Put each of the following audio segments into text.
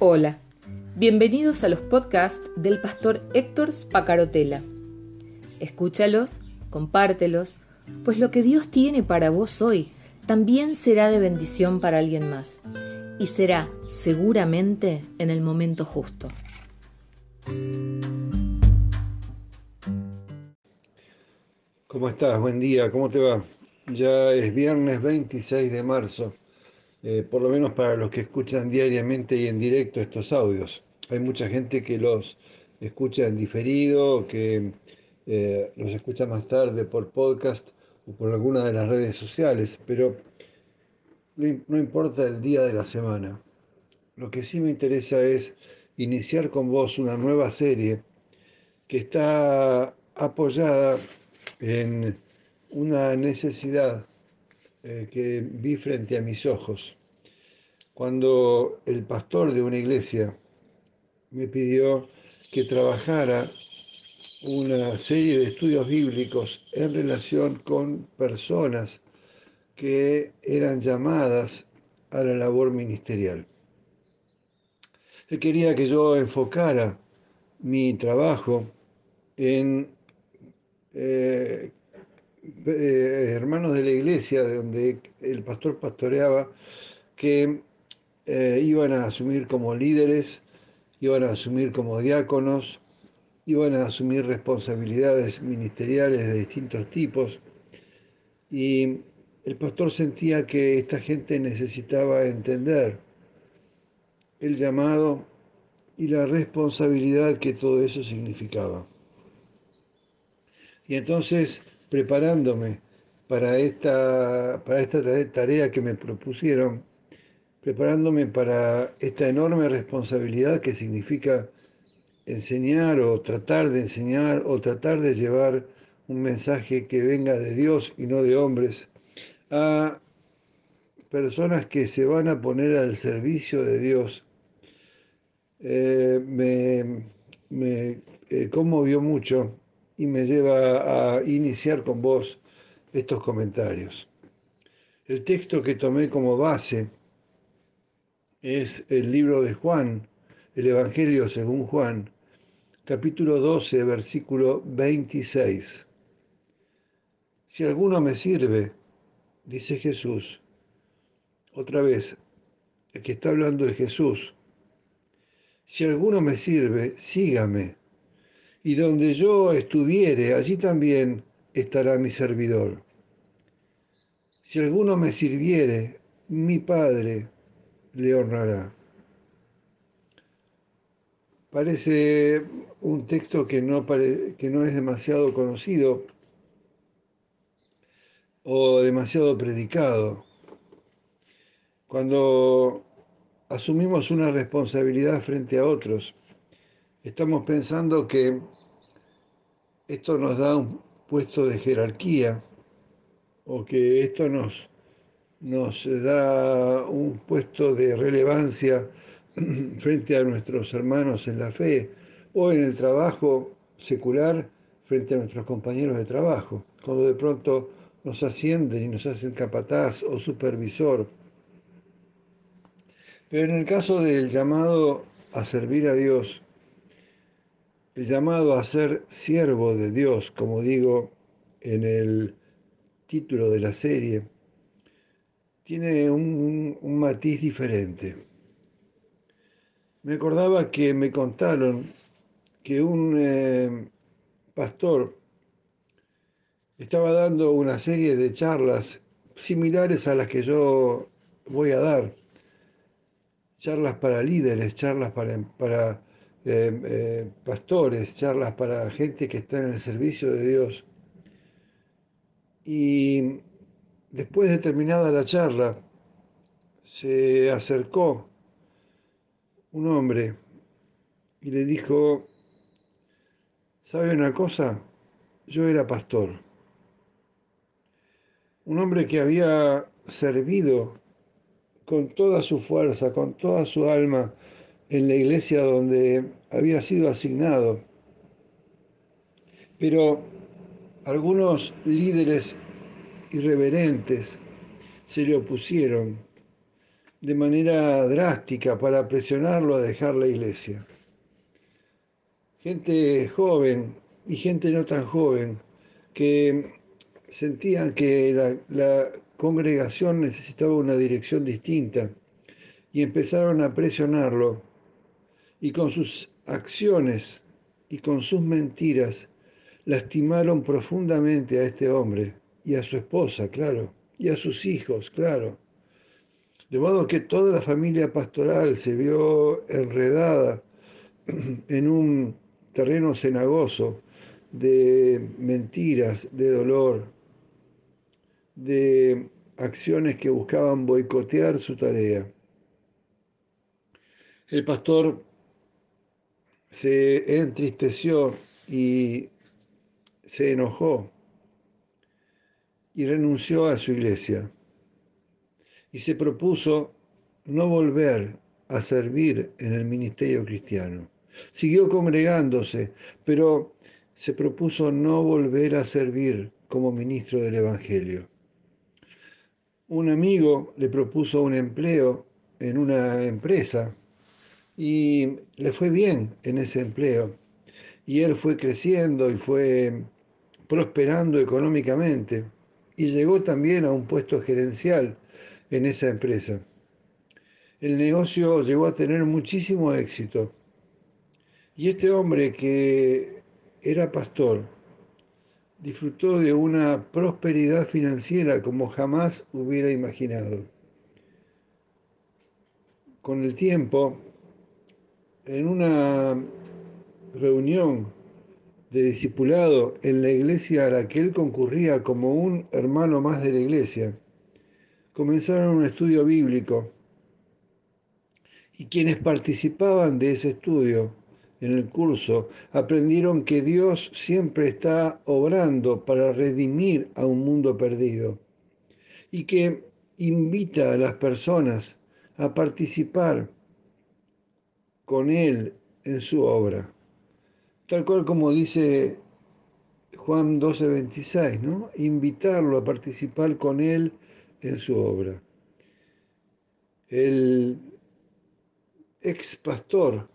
Hola, bienvenidos a los podcasts del pastor Héctor Spacarotela. Escúchalos, compártelos, pues lo que Dios tiene para vos hoy también será de bendición para alguien más y será seguramente en el momento justo. ¿Cómo estás? Buen día, ¿cómo te va? Ya es viernes 26 de marzo, eh, por lo menos para los que escuchan diariamente y en directo estos audios. Hay mucha gente que los escucha en diferido, que eh, los escucha más tarde por podcast o por alguna de las redes sociales, pero no importa el día de la semana. Lo que sí me interesa es iniciar con vos una nueva serie que está apoyada en una necesidad eh, que vi frente a mis ojos. Cuando el pastor de una iglesia me pidió que trabajara una serie de estudios bíblicos en relación con personas que eran llamadas a la labor ministerial. Él quería que yo enfocara mi trabajo en eh, eh, hermanos de la iglesia de donde el pastor pastoreaba que eh, iban a asumir como líderes, iban a asumir como diáconos, iban a asumir responsabilidades ministeriales de distintos tipos y el pastor sentía que esta gente necesitaba entender el llamado y la responsabilidad que todo eso significaba. Y entonces, preparándome para esta, para esta tarea que me propusieron, preparándome para esta enorme responsabilidad que significa enseñar o tratar de enseñar o tratar de llevar un mensaje que venga de Dios y no de hombres a personas que se van a poner al servicio de Dios, eh, me, me eh, conmovió mucho y me lleva a iniciar con vos estos comentarios. El texto que tomé como base es el libro de Juan, el Evangelio según Juan, capítulo 12, versículo 26. Si alguno me sirve, dice Jesús, otra vez, el que está hablando de Jesús, si alguno me sirve, sígame y donde yo estuviere, allí también estará mi servidor. Si alguno me sirviere, mi Padre le honrará. Parece un texto que no, que no es demasiado conocido o demasiado predicado. Cuando asumimos una responsabilidad frente a otros, estamos pensando que esto nos da un puesto de jerarquía o que esto nos, nos da un puesto de relevancia frente a nuestros hermanos en la fe o en el trabajo secular frente a nuestros compañeros de trabajo, cuando de pronto nos ascienden y nos hacen capataz o supervisor. Pero en el caso del llamado a servir a Dios, el llamado a ser siervo de Dios, como digo en el título de la serie, tiene un, matiz diferente. Me acordaba que me contaron que un eh, pastor estaba dando una serie de charlas similares a las que yo voy a dar, charlas para líderes, charlas para, para eh, eh, pastores, charlas para gente que está en el servicio de Dios. Y después de terminada la charla, se acercó un hombre y le dijo, ¿sabe una cosa? Yo era pastor. Un hombre que había servido con toda su fuerza, con toda su alma, en la iglesia donde había sido asignado. Pero algunos líderes irreverentes se le opusieron de manera drástica para presionarlo a dejar la iglesia. Gente joven y gente no tan joven que sentían que la, la congregación necesitaba una dirección distinta y empezaron a presionarlo y con sus acciones y con sus mentiras lastimaron profundamente a este hombre y a su esposa, claro, y a sus hijos, claro. De modo que toda la familia pastoral se vio enredada en un terreno cenagoso de mentiras, de dolor, de acciones que buscaban boicotear su tarea. El pastor se entristeció y se enojó y renunció a su iglesia y se propuso no volver a servir en el ministerio cristiano. Siguió congregándose, pero se propuso no volver a servir como ministro del Evangelio. Un amigo le propuso un empleo en una empresa y le fue bien en ese empleo. Y él fue creciendo y fue prosperando económicamente y llegó también a un puesto gerencial en esa empresa. El negocio llegó a tener muchísimo éxito. Y este hombre que era pastor disfrutó de una prosperidad financiera como jamás hubiera imaginado. Con el tiempo, en una reunión de discipulado en la iglesia a la que él concurría como un hermano más de la iglesia, comenzaron un estudio bíblico. Y quienes participaban de ese estudio en el curso aprendieron que Dios siempre está obrando para redimir a un mundo perdido y que invita a las personas a participar con Él en su obra tal cual como dice Juan 12:26, ¿no? Invitarlo a participar con él en su obra. El ex pastor,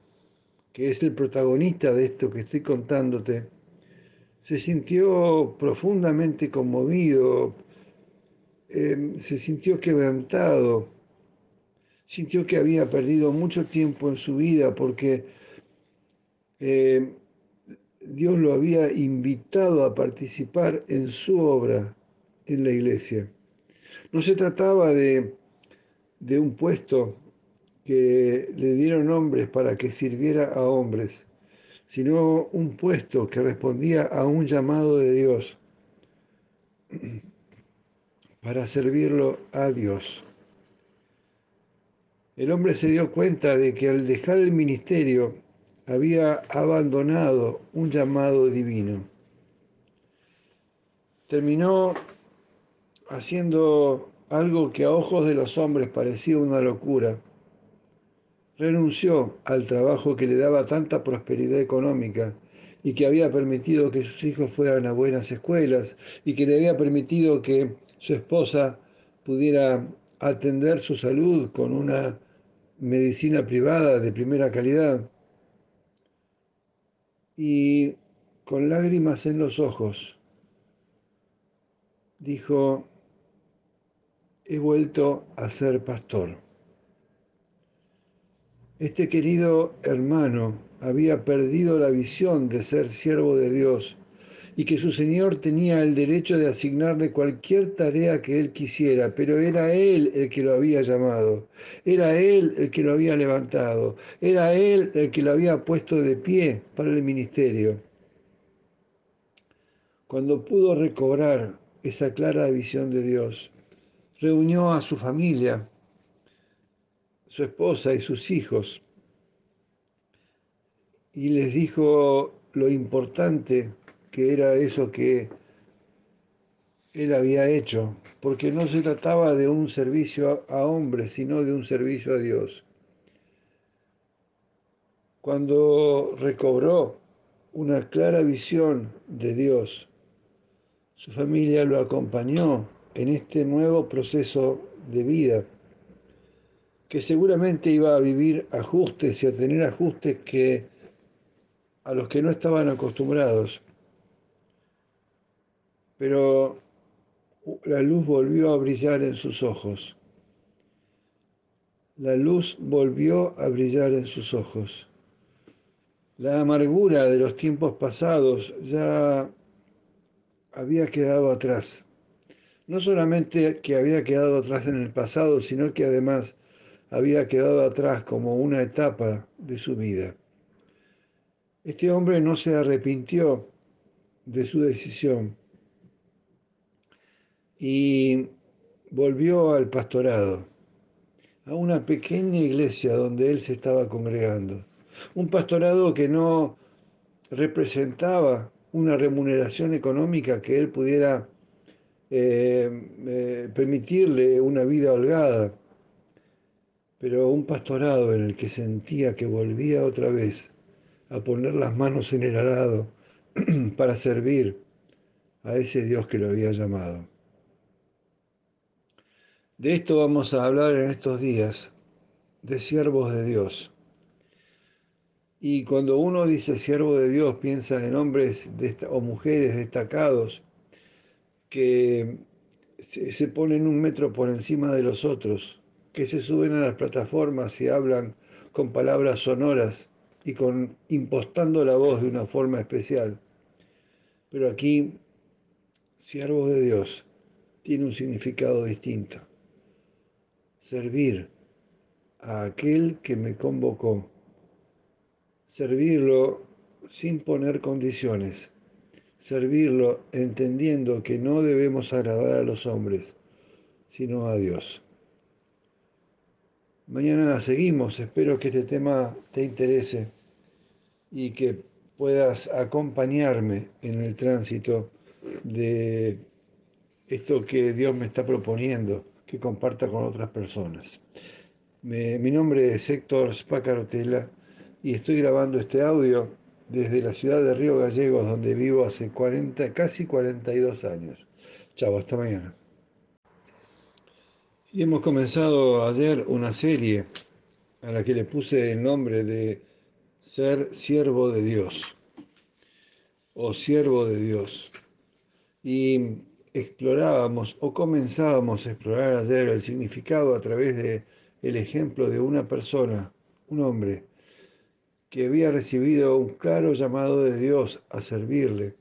que es el protagonista de esto que estoy contándote, se sintió profundamente conmovido, em, se sintió quebrantado, sintió que había perdido mucho tiempo en su vida porque em, Dios lo había invitado a participar en su obra en la iglesia. No se trataba de, de un puesto que le dieron hombres para que sirviera a hombres, sino un puesto que respondía a un llamado de Dios para servirlo a Dios. El hombre se dio cuenta de que al dejar el ministerio había abandonado un llamado divino. Terminó haciendo algo que a ojos de los hombres parecía una locura. Renunció al trabajo que le daba tanta prosperidad económica y que había permitido que sus hijos fueran a buenas escuelas y que le había permitido que su esposa pudiera atender su salud con una medicina privada de primera calidad y con lágrimas en los ojos dijo, he vuelto a ser pastor. Este querido hermano había perdido la visión de ser siervo de Dios y que su Señor tenía el derecho de asignarle cualquier tarea que él quisiera, pero era él el que lo había llamado, era él el que lo había levantado, era él el que lo había puesto de pie para el ministerio. Cuando pudo recobrar esa clara visión de Dios, reunió a su familia, su esposa y sus hijos, y les dijo lo importante que era eso que él había hecho, porque no se trataba de un servicio a hombres, sino de un servicio a Dios. Cuando recobró una clara visión de Dios, su familia lo acompañó en este nuevo proceso de vida que seguramente iba a vivir ajustes y a tener ajustes que a los que no estaban acostumbrados. Pero la luz volvió a brillar en sus ojos. La luz volvió a brillar en sus ojos. La amargura de los tiempos pasados ya había quedado atrás. No solamente que había quedado atrás en el pasado, sino que además había quedado atrás como una etapa de su vida. Este hombre no se arrepintió de su decisión y volvió al pastorado, a una pequeña iglesia donde él se estaba congregando. Un pastorado que no representaba una remuneración económica que él pudiera eh, eh, permitirle una vida holgada, pero un pastorado en el que sentía que volvía otra vez a poner las manos en el arado para servir a ese Dios que lo había llamado. De esto vamos a hablar en estos días, de siervos de Dios. Y cuando uno dice siervo de Dios, piensa en hombres o mujeres destacados que se ponen un metro por encima de los otros, que se suben a las plataformas y hablan con palabras sonoras y con impostando la voz de una forma especial. Pero aquí, siervo de Dios tiene un significado distinto. Servir a aquel que me convocó. Servirlo sin poner condiciones, servirlo entendiendo que no debemos agradar a los hombres, sino a Dios. Mañana seguimos, espero que este tema te interese y que puedas acompañarme en el tránsito de esto que Dios me está proponiendo, que comparta con otras personas. mi nombre es Héctor Spacarotela y estoy grabando este audio desde la ciudad de Río Gallegos, donde vivo hace 40, casi 42 años. Chao, hasta mañana. Y hemos comenzado ayer una serie a la que le puse el nombre de Ser siervo de Dios o siervo de Dios. Y explorábamos o comenzábamos a explorar ayer el significado a través de el ejemplo de una persona, un hombre, que había recibido un claro llamado de Dios a servirle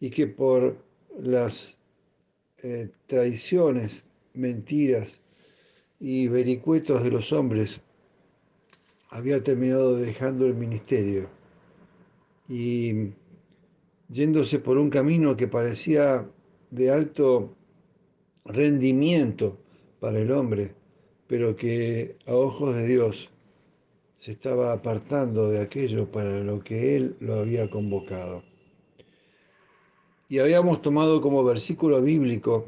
y que por las eh, traiciones, mentiras y vericuetos de los hombres había terminado dejando el ministerio y yéndose por un camino que parecía de alto rendimiento para el hombre, pero que a ojos de Dios se estaba apartando de aquello para lo que él lo había convocado. Y habíamos tomado como versículo bíblico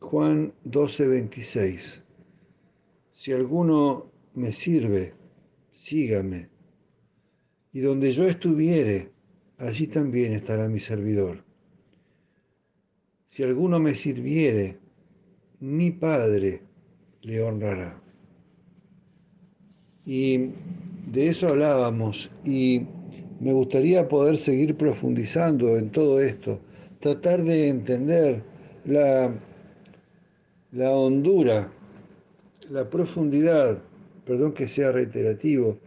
Juan 12, 26. Si alguno me sirve, sígame. Y donde yo estuviere, allí también estará mi servidor. Si alguno me sirviere, mi Padre le honrará. Y de eso hablábamos y me gustaría poder seguir profundizando en todo esto, tratar de entender la, la hondura, la profundidad, perdón que sea reiterativo,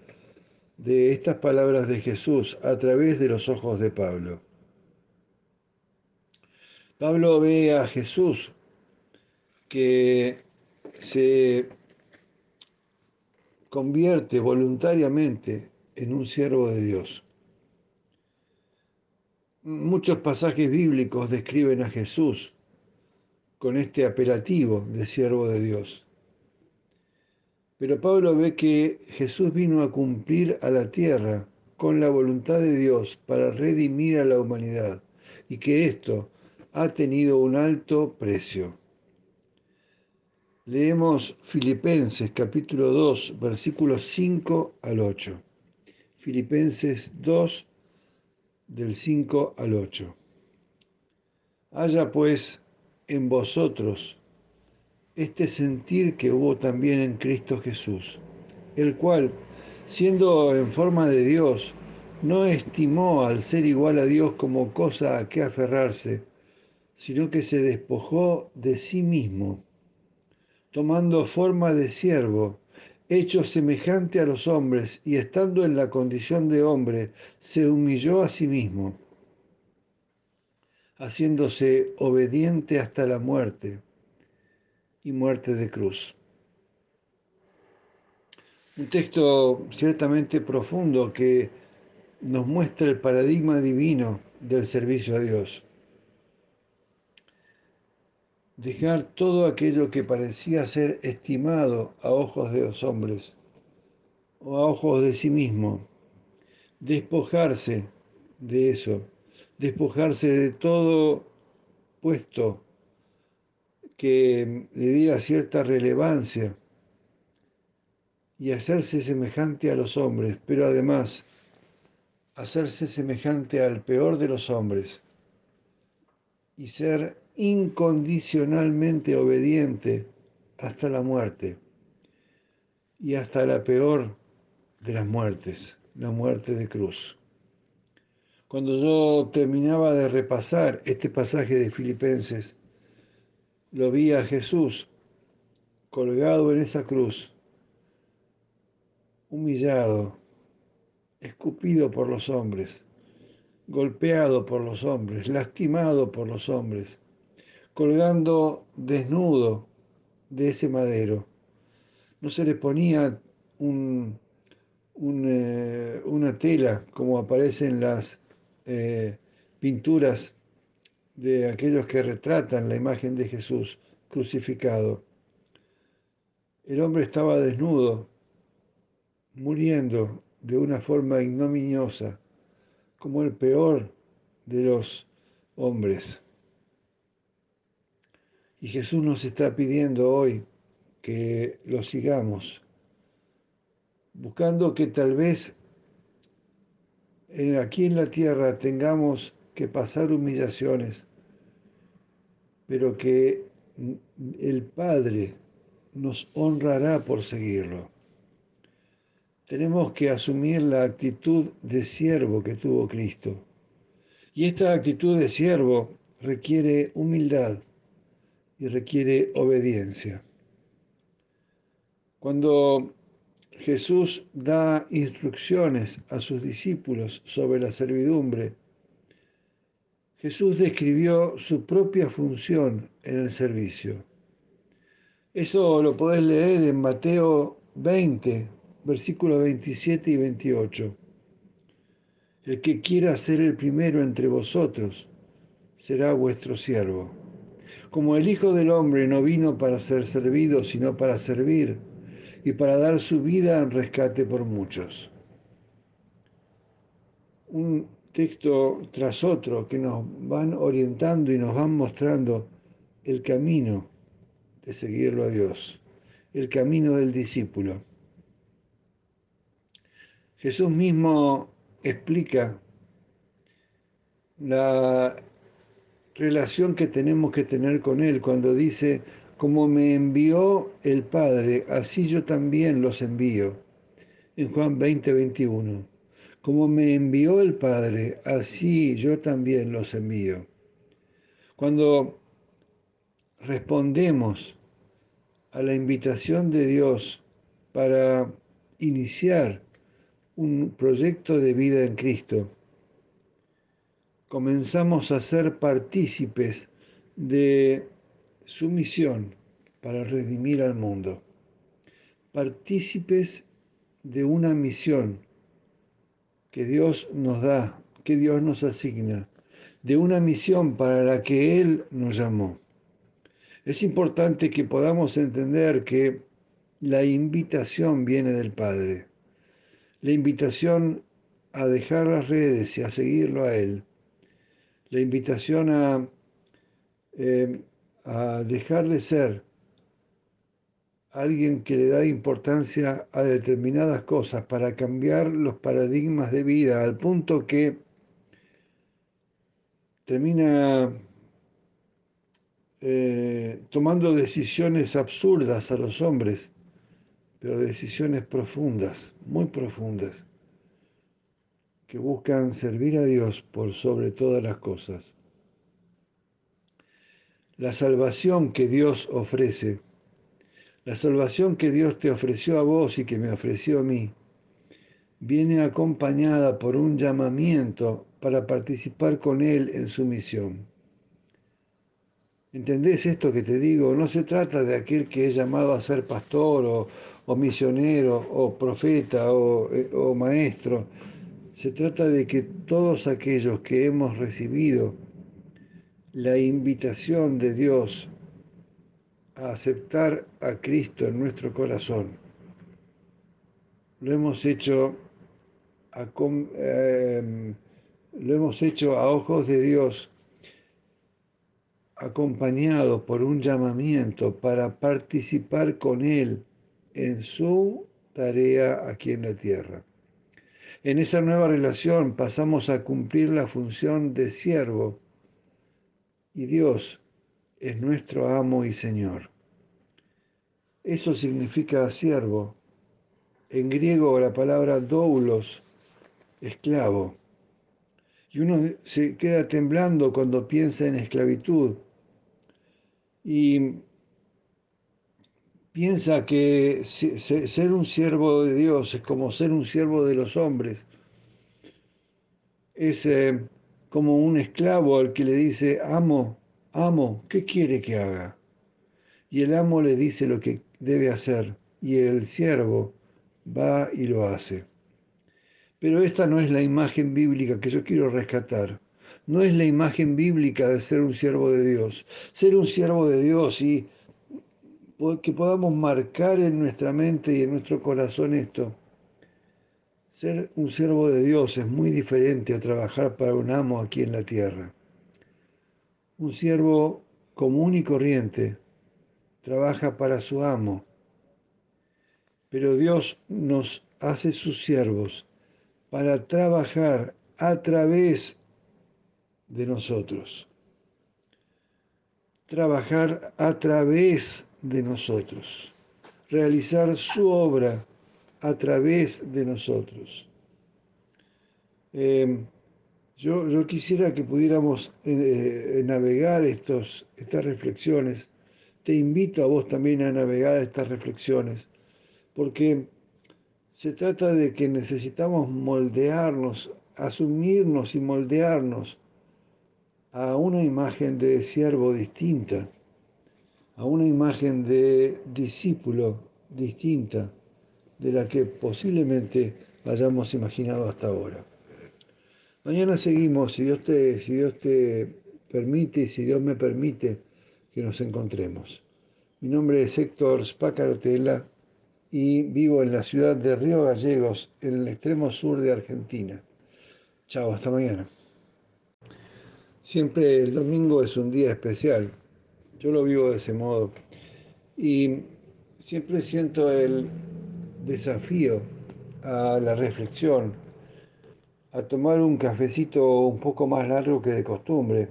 de estas palabras de Jesús a través de los ojos de Pablo. Pablo ve a Jesús que se convierte voluntariamente en un siervo de Dios. Muchos pasajes bíblicos describen a Jesús con este apelativo de siervo de Dios. Pero Pablo ve que Jesús vino a cumplir a la tierra con la voluntad de Dios para redimir a la humanidad y que esto ha tenido un alto precio. Leemos Filipenses capítulo 2, versículos 5 al 8. Filipenses 2, del 5 al 8. Haya pues en vosotros este sentir que hubo también en Cristo Jesús, el cual, siendo en forma de Dios, no estimó al ser igual a Dios como cosa a que aferrarse, sino que se despojó de sí mismo, tomando forma de siervo, hecho semejante a los hombres, y estando en la condición de hombre, se humilló a sí mismo, haciéndose obediente hasta la muerte y muerte de cruz. Un texto ciertamente profundo que nos muestra el paradigma divino del servicio a Dios. Dejar todo aquello que parecía ser estimado a ojos de los hombres o a ojos de sí mismo, despojarse de eso, despojarse de todo puesto que le diera cierta relevancia y hacerse semejante a los hombres, pero además hacerse semejante al peor de los hombres y ser incondicionalmente obediente hasta la muerte y hasta la peor de las muertes, la muerte de cruz. Cuando yo terminaba de repasar este pasaje de Filipenses, lo vi a Jesús colgado en esa cruz, humillado, escupido por los hombres, golpeado por los hombres, lastimado por los hombres, colgando desnudo de ese madero. No se le ponía eh, una tela como aparece en las eh, pinturas de aquellos que retratan la imagen de Jesús crucificado. El hombre estaba desnudo, muriendo de una forma ignominiosa, como el peor de los hombres. Y Jesús nos está pidiendo hoy que lo sigamos, buscando que tal vez aquí en la tierra tengamos que pasar humillaciones, pero que el Padre nos honrará por seguirlo. Tenemos que asumir la actitud de siervo que tuvo Cristo. Y esta actitud de siervo requiere humildad y requiere obediencia. Cuando Jesús da instrucciones a sus discípulos sobre la servidumbre, Jesús describió su propia función en el servicio. Eso lo podés leer en Mateo 20, versículos 27 y 28. El que quiera ser el primero entre vosotros será vuestro siervo. Como el Hijo del Hombre no vino para ser servido, sino para servir y para dar su vida en rescate por muchos. Un texto tras otro que nos van orientando y nos van mostrando el camino de seguirlo a Dios, el camino del discípulo. Jesús mismo explica la relación que tenemos que tener con Él cuando dice, como me envió el Padre, así yo también los envío, en Juan 20, 21. Como me envió el Padre, así yo también los envío. Cuando respondemos a la invitación de Dios para iniciar un proyecto de vida en Cristo, comenzamos a ser partícipes de su misión para redimir al mundo, partícipes de una misión que Dios nos da, que Dios nos asigna, de una misión para la que Él nos llamó. Es importante que podamos entender que la invitación viene del Padre, la invitación a dejar las redes y a seguirlo a Él, la invitación a, eh, a dejar de ser alguien que le da importancia a determinadas cosas para cambiar los paradigmas de vida al punto que termina eh, tomando decisiones absurdas a los hombres, pero decisiones profundas, muy profundas, que buscan servir a Dios por sobre todas las cosas. La salvación que Dios ofrece, la salvación que Dios te ofreció a vos y que me ofreció a mí, viene acompañada por un llamamiento para participar con Él en su misión. ¿Entendés esto que te digo? No se trata de aquel que es llamado a ser pastor o, misionero o profeta o, eh, o maestro. Se trata de que todos aquellos que hemos recibido la invitación de Dios a aceptar a Cristo en nuestro corazón, lo hemos hecho a, eh, lo hemos hecho a ojos de Dios acompañado por un llamamiento para participar con Él en su tarea aquí en la tierra. En esa nueva relación pasamos a cumplir la función de siervo y Dios es nuestro amo y Señor. Eso significa siervo. En griego la palabra doulos, esclavo. Y uno se queda temblando cuando piensa en esclavitud, y piensa que ser un siervo de Dios es como ser un siervo de los hombres. Es eh, como un esclavo al que le dice, amo, amo, ¿qué quiere que haga? Y el amo le dice lo que debe hacer y el siervo va y lo hace. Pero esta no es la imagen bíblica que yo quiero rescatar no es la imagen bíblica de ser un siervo de Dios. Ser un siervo de Dios y que podamos marcar en nuestra mente y en nuestro corazón esto. Ser un siervo de Dios es muy diferente a trabajar para un amo aquí en la tierra. Un siervo común y corriente trabaja para su amo, pero Dios nos hace sus siervos para trabajar a través de nosotros. Trabajar a través de nosotros. Realizar su obra a través de nosotros. Em, yo, yo, quisiera que pudiéramos eh, eh, navegar estos, estas reflexiones. Te invito a vos también a navegar estas reflexiones, porque se trata de que necesitamos moldearnos, asumirnos y moldearnos a una imagen de siervo distinta, a una imagen de discípulo distinta de la que posiblemente hayamos imaginado hasta ahora. Mañana seguimos, si Dios te, si Dios te permite y si Dios me permite que nos encontremos. Mi nombre es Héctor Spacarotela y vivo en la ciudad de Río Gallegos, en el extremo sur de Argentina. Chao, hasta mañana. Siempre el domingo es un día especial. Yo lo vivo de ese modo. Y siempre siento el desafío a la reflexión, a tomar un cafecito un poco más largo que de costumbre,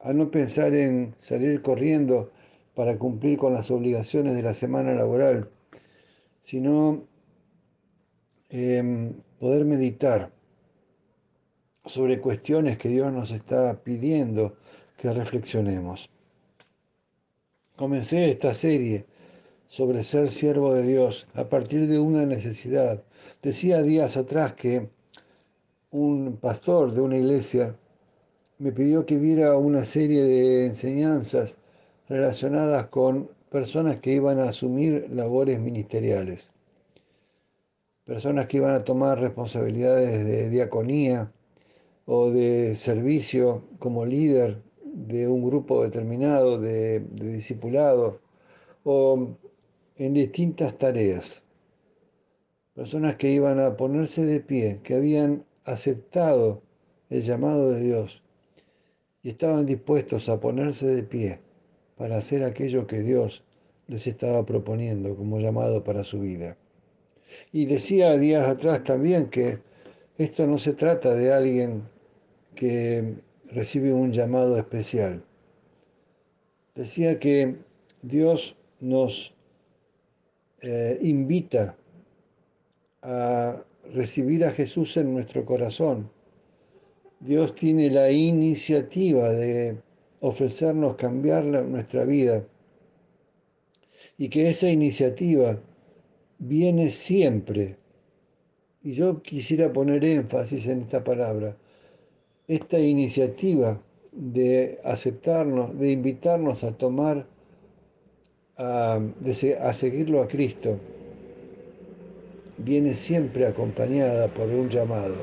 a no pensar en salir corriendo para cumplir con las obligaciones de la semana laboral, sino em, poder meditar sobre cuestiones que Dios nos está pidiendo que reflexionemos. Comencé esta serie sobre ser siervo de Dios a partir de una necesidad. Decía días atrás que un pastor de una iglesia me pidió que viera una serie de enseñanzas relacionadas con personas que iban a asumir labores ministeriales, personas que iban a tomar responsabilidades de diaconía, o de servicio como líder de un grupo determinado de, de discipulado o en distintas tareas. Personas que iban a ponerse de pie, que habían aceptado el llamado de Dios y estaban dispuestos a ponerse de pie para hacer aquello que Dios les estaba proponiendo como llamado para su vida. Y decía días atrás también que esto no se trata de alguien que recibe un llamado especial. decía que Dios nos eh, invita a recibir a Jesús en nuestro corazón. Dios tiene la iniciativa de ofrecernos cambiar nuestra vida y que esa iniciativa viene siempre. Y yo quisiera poner énfasis en esta palabra. Esta iniciativa de aceptarnos, de invitarnos a tomar, a, seguirlo a Cristo, viene siempre acompañada por un llamado.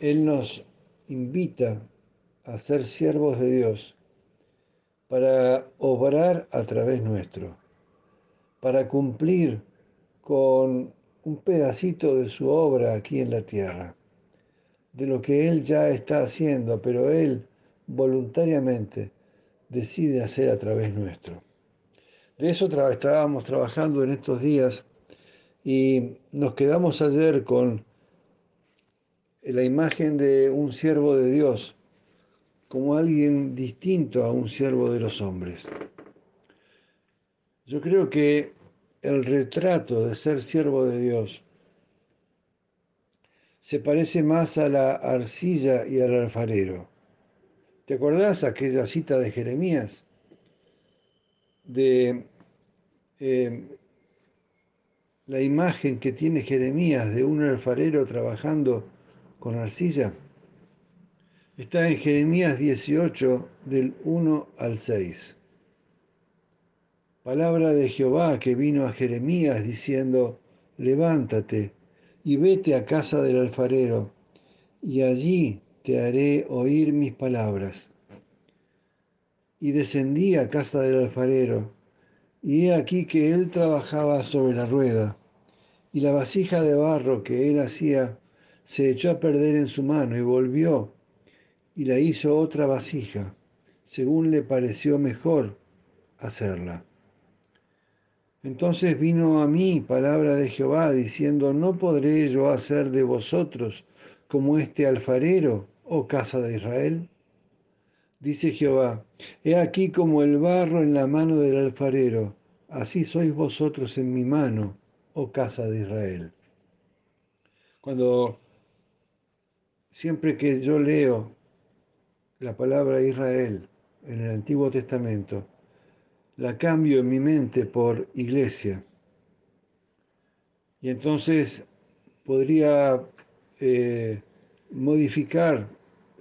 Él nos invita a ser siervos de Dios para obrar a través nuestro, para cumplir con un pedacito de su obra aquí en la tierra, de lo que Él ya está haciendo, pero Él voluntariamente decide hacer a través nuestro. De eso estábamos trabajando en estos días y nos quedamos ayer con la imagen de un siervo de Dios como alguien distinto a un siervo de los hombres. Yo creo que el retrato de ser siervo de Dios se parece más a la arcilla y al alfarero. ¿Te acordás aquella cita de Jeremías? De eh, la imagen que tiene Jeremías de un alfarero trabajando con arcilla? Está en Jeremías 18 del 1 al 6. Palabra de Jehová que vino a Jeremías diciendo, levántate y vete a casa del alfarero, y allí te haré oír mis palabras. Y descendí a casa del alfarero, y he aquí que él trabajaba sobre la rueda, y la vasija de barro que él hacía se echó a perder en su mano y volvió y la hizo otra vasija, según le pareció mejor hacerla. Entonces vino a mí palabra de Jehová diciendo, ¿no podré yo hacer de vosotros como este alfarero, oh casa de Israel? Dice Jehová, he aquí como el barro en la mano del alfarero, así sois vosotros en mi mano, oh casa de Israel. Cuando siempre que yo leo la palabra Israel en el Antiguo Testamento, la cambio en mi mente por iglesia. Y entonces podría eh, modificar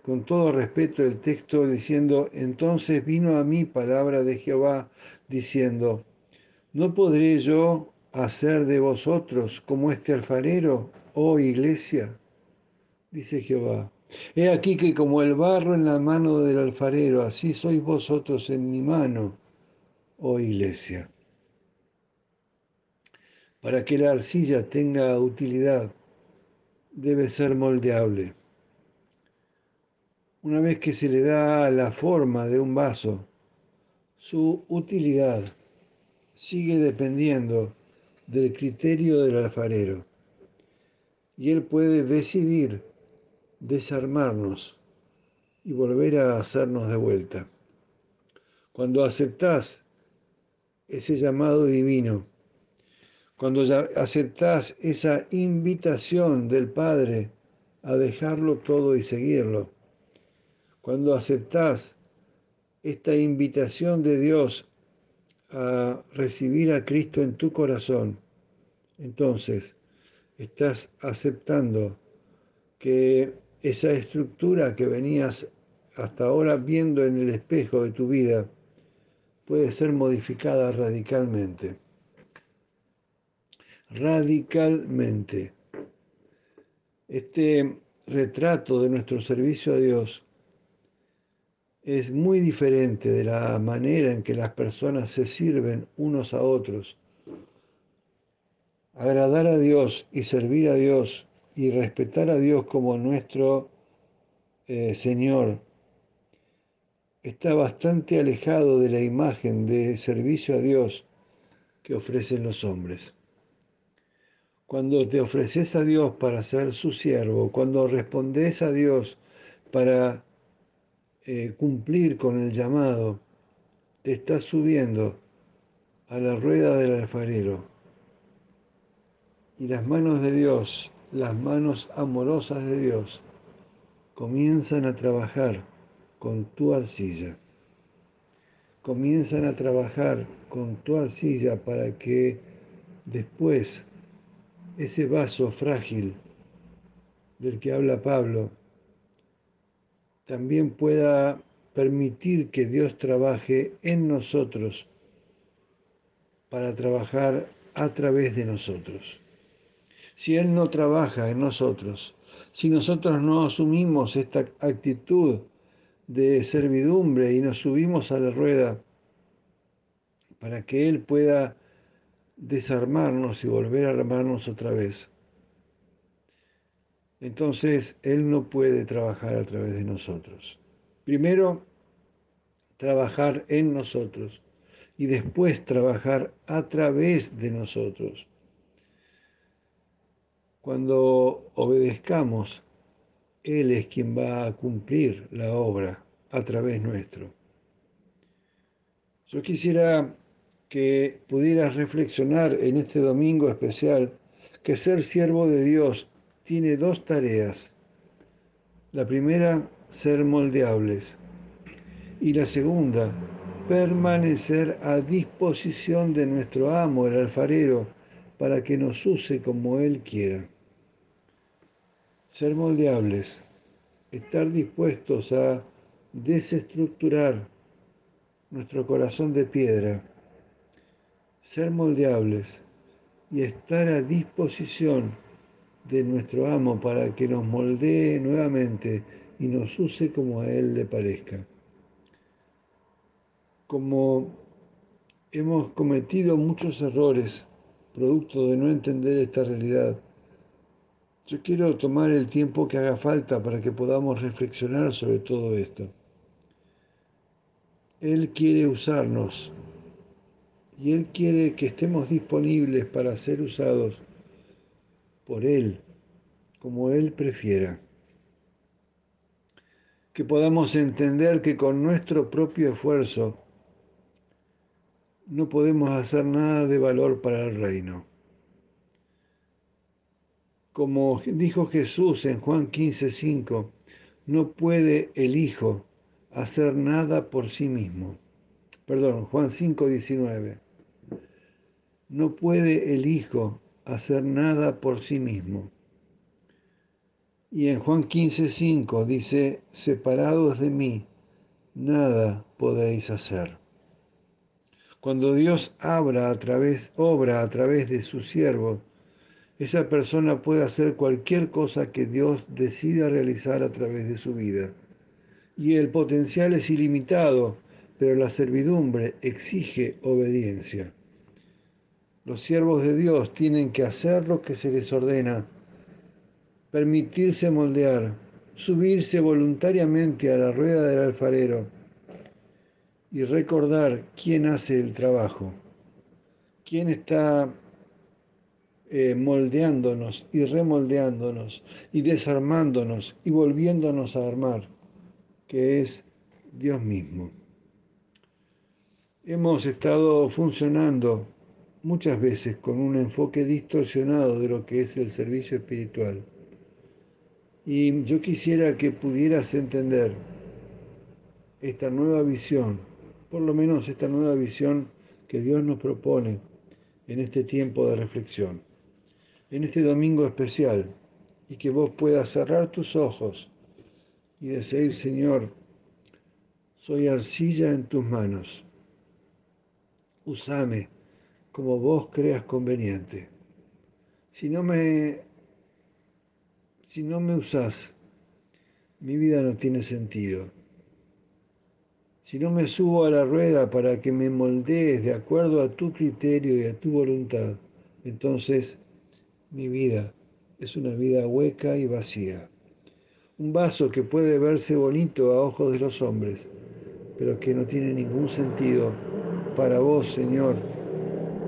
con todo respeto el texto diciendo, entonces vino a mí palabra de Jehová diciendo, ¿no podré yo hacer de vosotros como este alfarero, oh iglesia? Dice Jehová. He aquí que como el barro en la mano del alfarero, así sois vosotros en mi mano, oh iglesia. Para que la arcilla tenga utilidad, debe ser moldeable. Una vez que se le da la forma de un vaso, su utilidad sigue dependiendo del criterio del alfarero y él puede decidir desarmarnos y volver a hacernos de vuelta. Cuando aceptás ese llamado divino, cuando aceptás esa invitación del Padre a dejarlo todo y seguirlo, cuando aceptás esta invitación de Dios a recibir a Cristo en tu corazón, entonces estás aceptando que esa estructura que venías hasta ahora viendo en el espejo de tu vida puede ser modificada radicalmente. Radicalmente. Este retrato de nuestro servicio a Dios es muy diferente de la manera en que las personas se sirven unos a otros. Agradar a Dios y servir a Dios y respetar a Dios como nuestro eh, Señor está bastante alejado de la imagen de servicio a Dios que ofrecen los hombres. Cuando te ofreces a Dios para ser su siervo, cuando respondes a Dios para eh, cumplir con el llamado, te estás subiendo a la rueda del alfarero. Y las manos de Dios, las manos amorosas de Dios, comienzan a trabajar con tu arcilla. Comienzan a trabajar con tu arcilla para que después ese vaso frágil del que habla Pablo también pueda permitir que Dios trabaje en nosotros para trabajar a través de nosotros. Si Él no trabaja en nosotros, si nosotros no asumimos esta actitud de servidumbre y nos subimos a la rueda para que Él pueda desarmarnos y volver a armarnos otra vez, entonces Él no puede trabajar a través de nosotros. Primero, trabajar en nosotros y después trabajar a través de nosotros. Cuando obedezcamos, Él es quien va a cumplir la obra a través nuestro. Yo quisiera que pudieras reflexionar en este domingo especial que ser siervo de Dios tiene dos tareas. La primera, ser moldeables. Y la segunda, permanecer a disposición de nuestro amo, el alfarero, para que nos use como Él quiera. Ser moldeables, estar dispuestos a desestructurar nuestro corazón de piedra, ser moldeables y estar a disposición de nuestro amo para que nos moldee nuevamente y nos use como a Él le parezca. Como hemos cometido muchos errores producto de no entender esta realidad, yo quiero tomar el tiempo que haga falta para que podamos reflexionar sobre todo esto. Él quiere usarnos y Él quiere que estemos disponibles para ser usados por Él, como Él prefiera. Que podamos entender que con nuestro propio esfuerzo no podemos hacer nada de valor para el reino. Como dijo Jesús en Juan 15:5, no puede el Hijo hacer nada por sí mismo. Perdón, Juan 5:19. No puede el Hijo hacer nada por sí mismo. Y en Juan 15:5 dice, separados de mí, nada podéis hacer. Cuando Dios obra a través de su siervo, esa persona puede hacer cualquier cosa que Dios decida realizar a través de su vida. Y el potencial es ilimitado, pero la servidumbre exige obediencia. Los siervos de Dios tienen que hacer lo que se les ordena, permitirse moldear, subirse voluntariamente a la rueda del alfarero y recordar quién hace el trabajo, quién está eh, moldeándonos y remoldeándonos y desarmándonos y volviéndonos a armar, que es Dios mismo. Hemos estado funcionando muchas veces con un enfoque distorsionado de lo que es el servicio espiritual. Y yo quisiera que pudieras entender esta nueva visión, por lo menos esta nueva visión que Dios nos propone en este tiempo de reflexión, en este domingo especial, y que vos puedas cerrar tus ojos y decir, Señor, soy arcilla en tus manos, usame como vos creas conveniente. Si no me, si no me mi vida no tiene sentido. Si no me subo a la rueda para que me moldees de acuerdo a tu criterio y a tu voluntad, entonces mi vida es una vida hueca y vacía. Un vaso que puede verse bonito a ojos de los hombres, pero que no tiene ningún sentido para vos, Señor,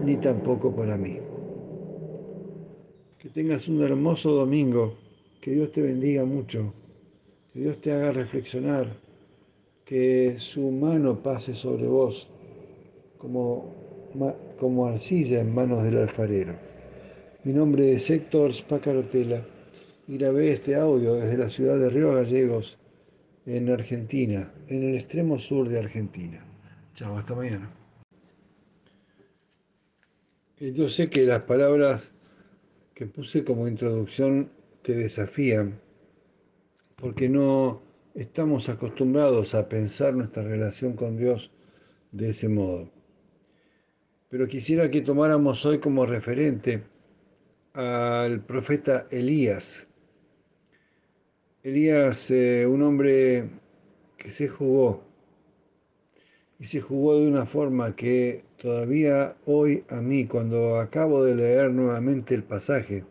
ni tampoco para mí. Que tengas un hermoso domingo, que Dios te bendiga mucho, que Dios te haga reflexionar que su mano pase sobre vos como, como arcilla en manos del alfarero. Mi nombre es Héctor Spacarotela y grabé este audio desde la ciudad de Río Gallegos, en Argentina, en el extremo sur de Argentina. Chao, hasta mañana. Yo sé que las palabras que puse como introducción te desafían, porque no estamos acostumbrados a pensar nuestra relación con Dios de ese modo. Pero quisiera que tomáramos hoy como referente al profeta Elías. Elías, eh, un hombre que se jugó, y se jugó de una forma que todavía hoy a mí, cuando acabo de leer nuevamente el pasaje,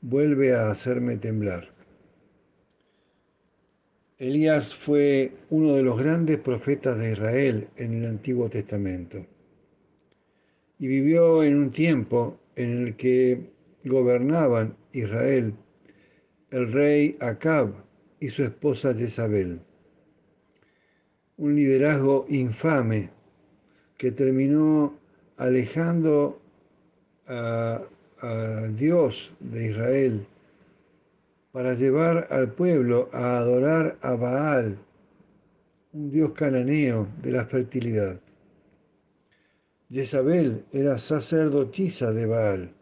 vuelve a hacerme temblar. Elías fue uno de los grandes profetas de Israel en el Antiguo Testamento y vivió en un tiempo en el que gobernaban Israel el rey Acab y su esposa Jezabel. Un liderazgo infame que terminó alejando a, Dios de Israel para llevar al pueblo a adorar a Baal, un dios cananeo de la fertilidad. Jezabel era sacerdotisa de Baal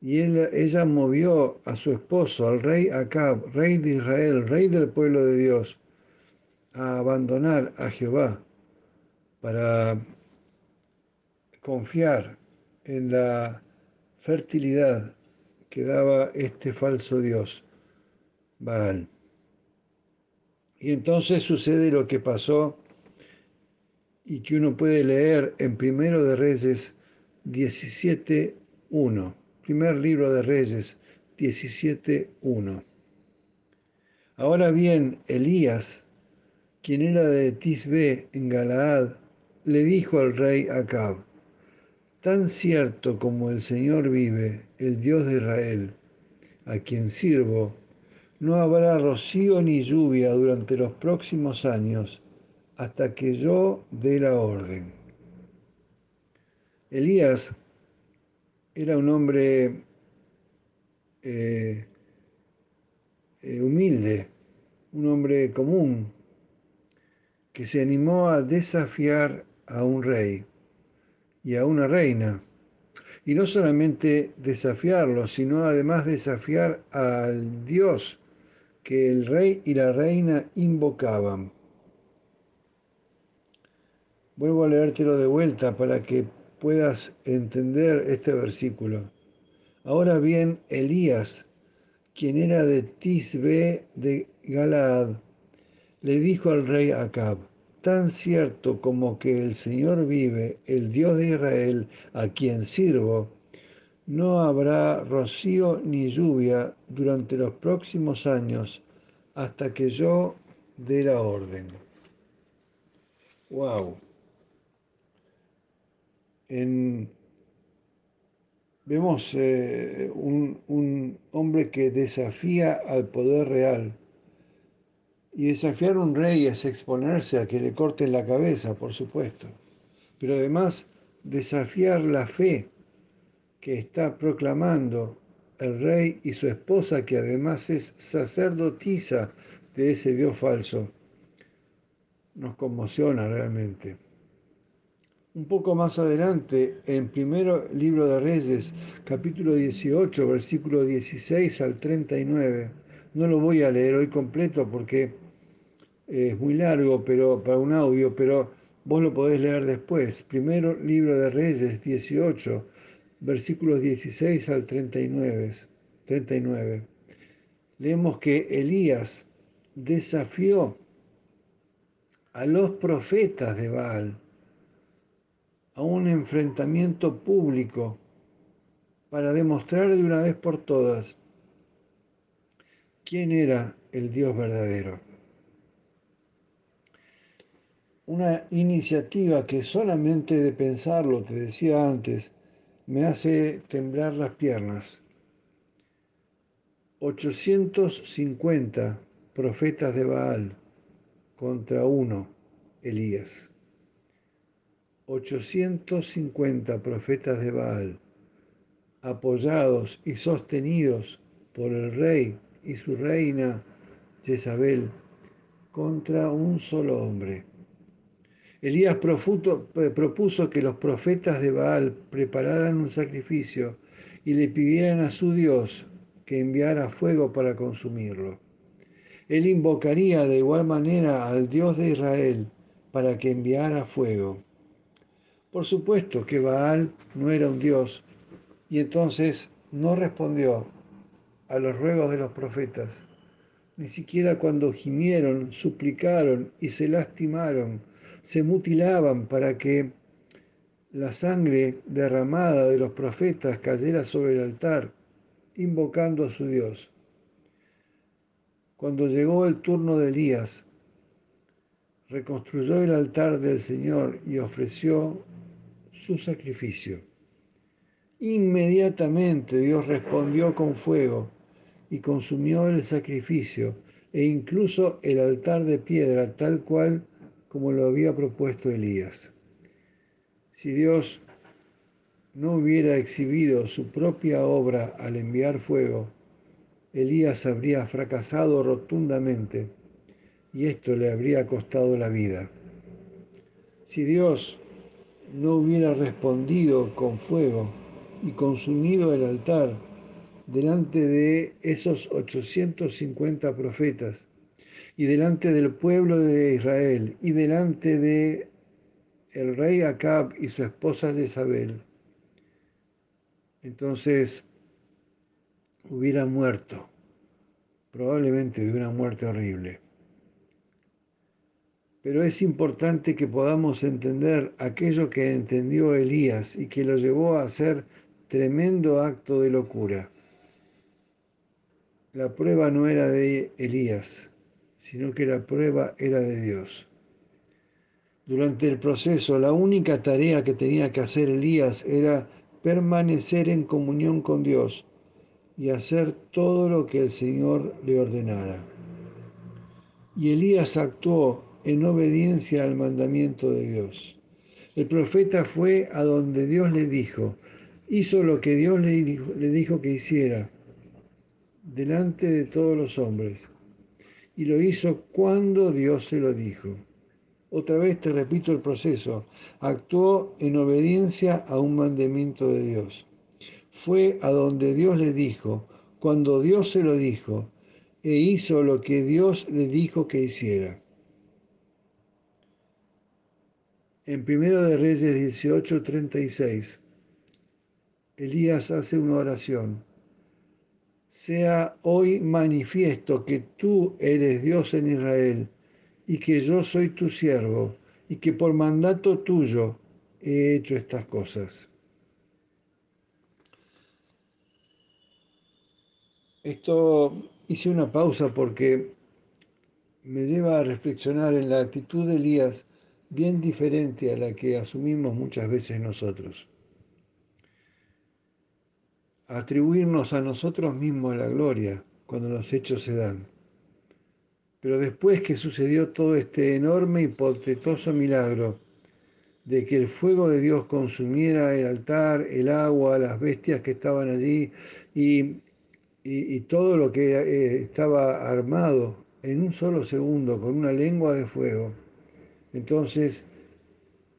y ella movió a su esposo, al rey Acab, rey de Israel, rey del pueblo de Dios, a abandonar a Jehová para confiar en la fertilidad que daba este falso Dios, Baal. Y entonces sucede lo que pasó y que uno puede leer en Primero de Reyes 17.1. Primer libro de Reyes 17.1. Ahora bien, Elías, quien era de Tisbe en Galaad, le dijo al rey Acab, tan cierto como el Señor vive, el Dios de Israel, a quien sirvo, no habrá rocío ni lluvia durante los próximos años hasta que yo dé la orden. Elías era un hombre eh, eh, humilde, un hombre común, que se animó a desafiar a un rey y a una reina. Y no solamente desafiarlo, sino además desafiar al Dios que el rey y la reina invocaban. Vuelvo a leértelo de vuelta para que puedas entender este versículo. Ahora bien, Elías, quien era de Tisbe de Galaad, le dijo al rey Acab, tan cierto como que el Señor vive, el Dios de Israel, a quien sirvo, no habrá rocío ni lluvia durante los próximos años hasta que yo dé la orden. Wow vemos eh, un, un, hombre que desafía al poder real. Y desafiar a un rey es exponerse a que le corten la cabeza, por supuesto. Pero además desafiar la fe que está proclamando el rey y su esposa, que además es sacerdotisa de ese Dios falso, nos conmociona realmente. Un poco más adelante, en primero libro de Reyes, capítulo 18, versículo 16 al 39, no lo voy a leer hoy completo porque es muy largo pero, para un audio, pero vos lo podés leer después. Primero libro de Reyes 18, versículos 16 al 39. 39. Leemos que Elías desafió a los profetas de Baal a un enfrentamiento público para demostrar de una vez por todas quién era el Dios verdadero. Una iniciativa que solamente de pensarlo, te decía antes, me hace temblar las piernas. 850 profetas de Baal contra uno, Elías. 850 profetas de Baal, apoyados y sostenidos por el rey y su reina Jezabel, contra un solo hombre. Elías propuso que los profetas de Baal prepararan un sacrificio y le pidieran a su Dios que enviara fuego para consumirlo. Él invocaría de igual manera al Dios de Israel para que enviara fuego. Por supuesto que Baal no era un Dios y entonces no respondió a los ruegos de los profetas, ni siquiera cuando gimieron, suplicaron y se lastimaron, se mutilaban para que la sangre derramada de los profetas cayera sobre el altar, invocando a su Dios. Cuando llegó el turno de Elías, reconstruyó el altar del Señor y ofreció su sacrificio. Inmediatamente Dios respondió con fuego y consumió el sacrificio e incluso el altar de piedra tal cual como lo había propuesto Elías. Si Dios no hubiera exhibido su propia obra al enviar fuego, Elías habría fracasado rotundamente y esto le habría costado la vida. Si Dios no hubiera respondido con fuego y consumido el altar delante de esos 850 profetas y delante del pueblo de Israel y delante de el rey Acab y su esposa Jezabel, entonces hubiera muerto, probablemente de una muerte horrible. Pero es importante que podamos entender aquello que entendió Elías y que lo llevó a hacer tremendo acto de locura. La prueba no era de Elías, sino que la prueba era de Dios. Durante el proceso, la única tarea que tenía que hacer Elías era permanecer en comunión con Dios y hacer todo lo que el Señor le ordenara. Y Elías actuó en obediencia al mandamiento de Dios. El profeta fue a donde Dios le dijo, hizo lo que Dios le dijo, que hiciera, delante de todos los hombres, y lo hizo cuando Dios se lo dijo. Otra vez te repito el proceso, actuó en obediencia a un mandamiento de Dios. Fue a donde Dios le dijo, cuando Dios se lo dijo, e hizo lo que Dios le dijo que hiciera. En 1 de Reyes 18:36, Elías hace una oración. Sea hoy manifiesto que tú eres Dios en Israel y que yo soy tu siervo y que por mandato tuyo he hecho estas cosas. Esto hice una pausa porque me lleva a reflexionar en la actitud de Elías bien diferente a la que asumimos muchas veces nosotros. Atribuirnos a nosotros mismos la gloria cuando los hechos se dan. Pero después que sucedió todo este enorme y portentoso milagro de que el fuego de Dios consumiera el altar, el agua, las bestias que estaban allí y, todo lo que eh, estaba armado en un solo segundo con una lengua de fuego, entonces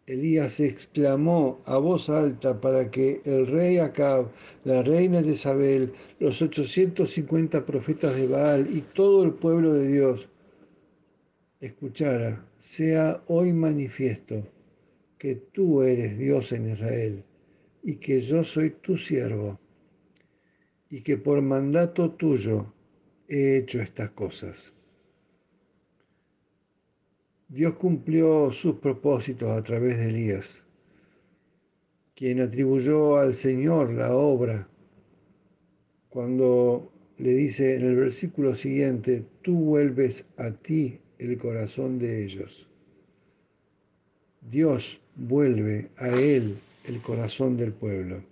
Elías exclamó a voz alta para que el rey Acab, la reina Jezabel, los 850 profetas de Baal y todo el pueblo de Dios escuchara, sea hoy manifiesto que tú eres Dios en Israel y que yo soy tu siervo y que por mandato tuyo he hecho estas cosas. Dios cumplió sus propósitos a través de Elías, quien atribuyó al Señor la obra cuando le dice en el versículo siguiente, tú vuelves a ti el corazón de ellos. Dios vuelve a él el corazón del pueblo.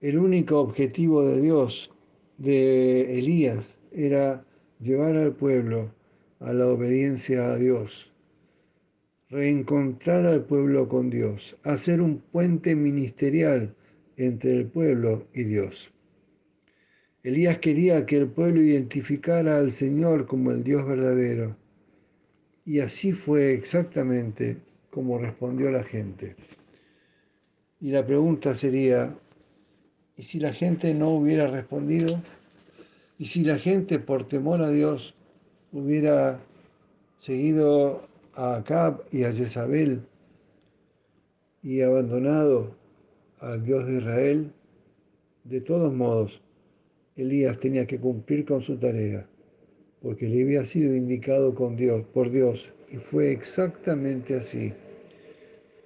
El único objetivo de Dios, de Elías, era llevar al pueblo a la obediencia a Dios, reencontrar al pueblo con Dios, hacer un puente ministerial entre el pueblo y Dios. Elías quería que el pueblo identificara al Señor como el Dios verdadero. Y así fue exactamente como respondió la gente. Y la pregunta sería, ¿y si la gente no hubiera respondido? ¿Y si la gente por temor a Dios hubiera seguido a Acab y a Jezabel y abandonado al Dios de Israel? De todos modos, Elías tenía que cumplir con su tarea, porque le había sido indicado con Dios, por Dios, y fue exactamente así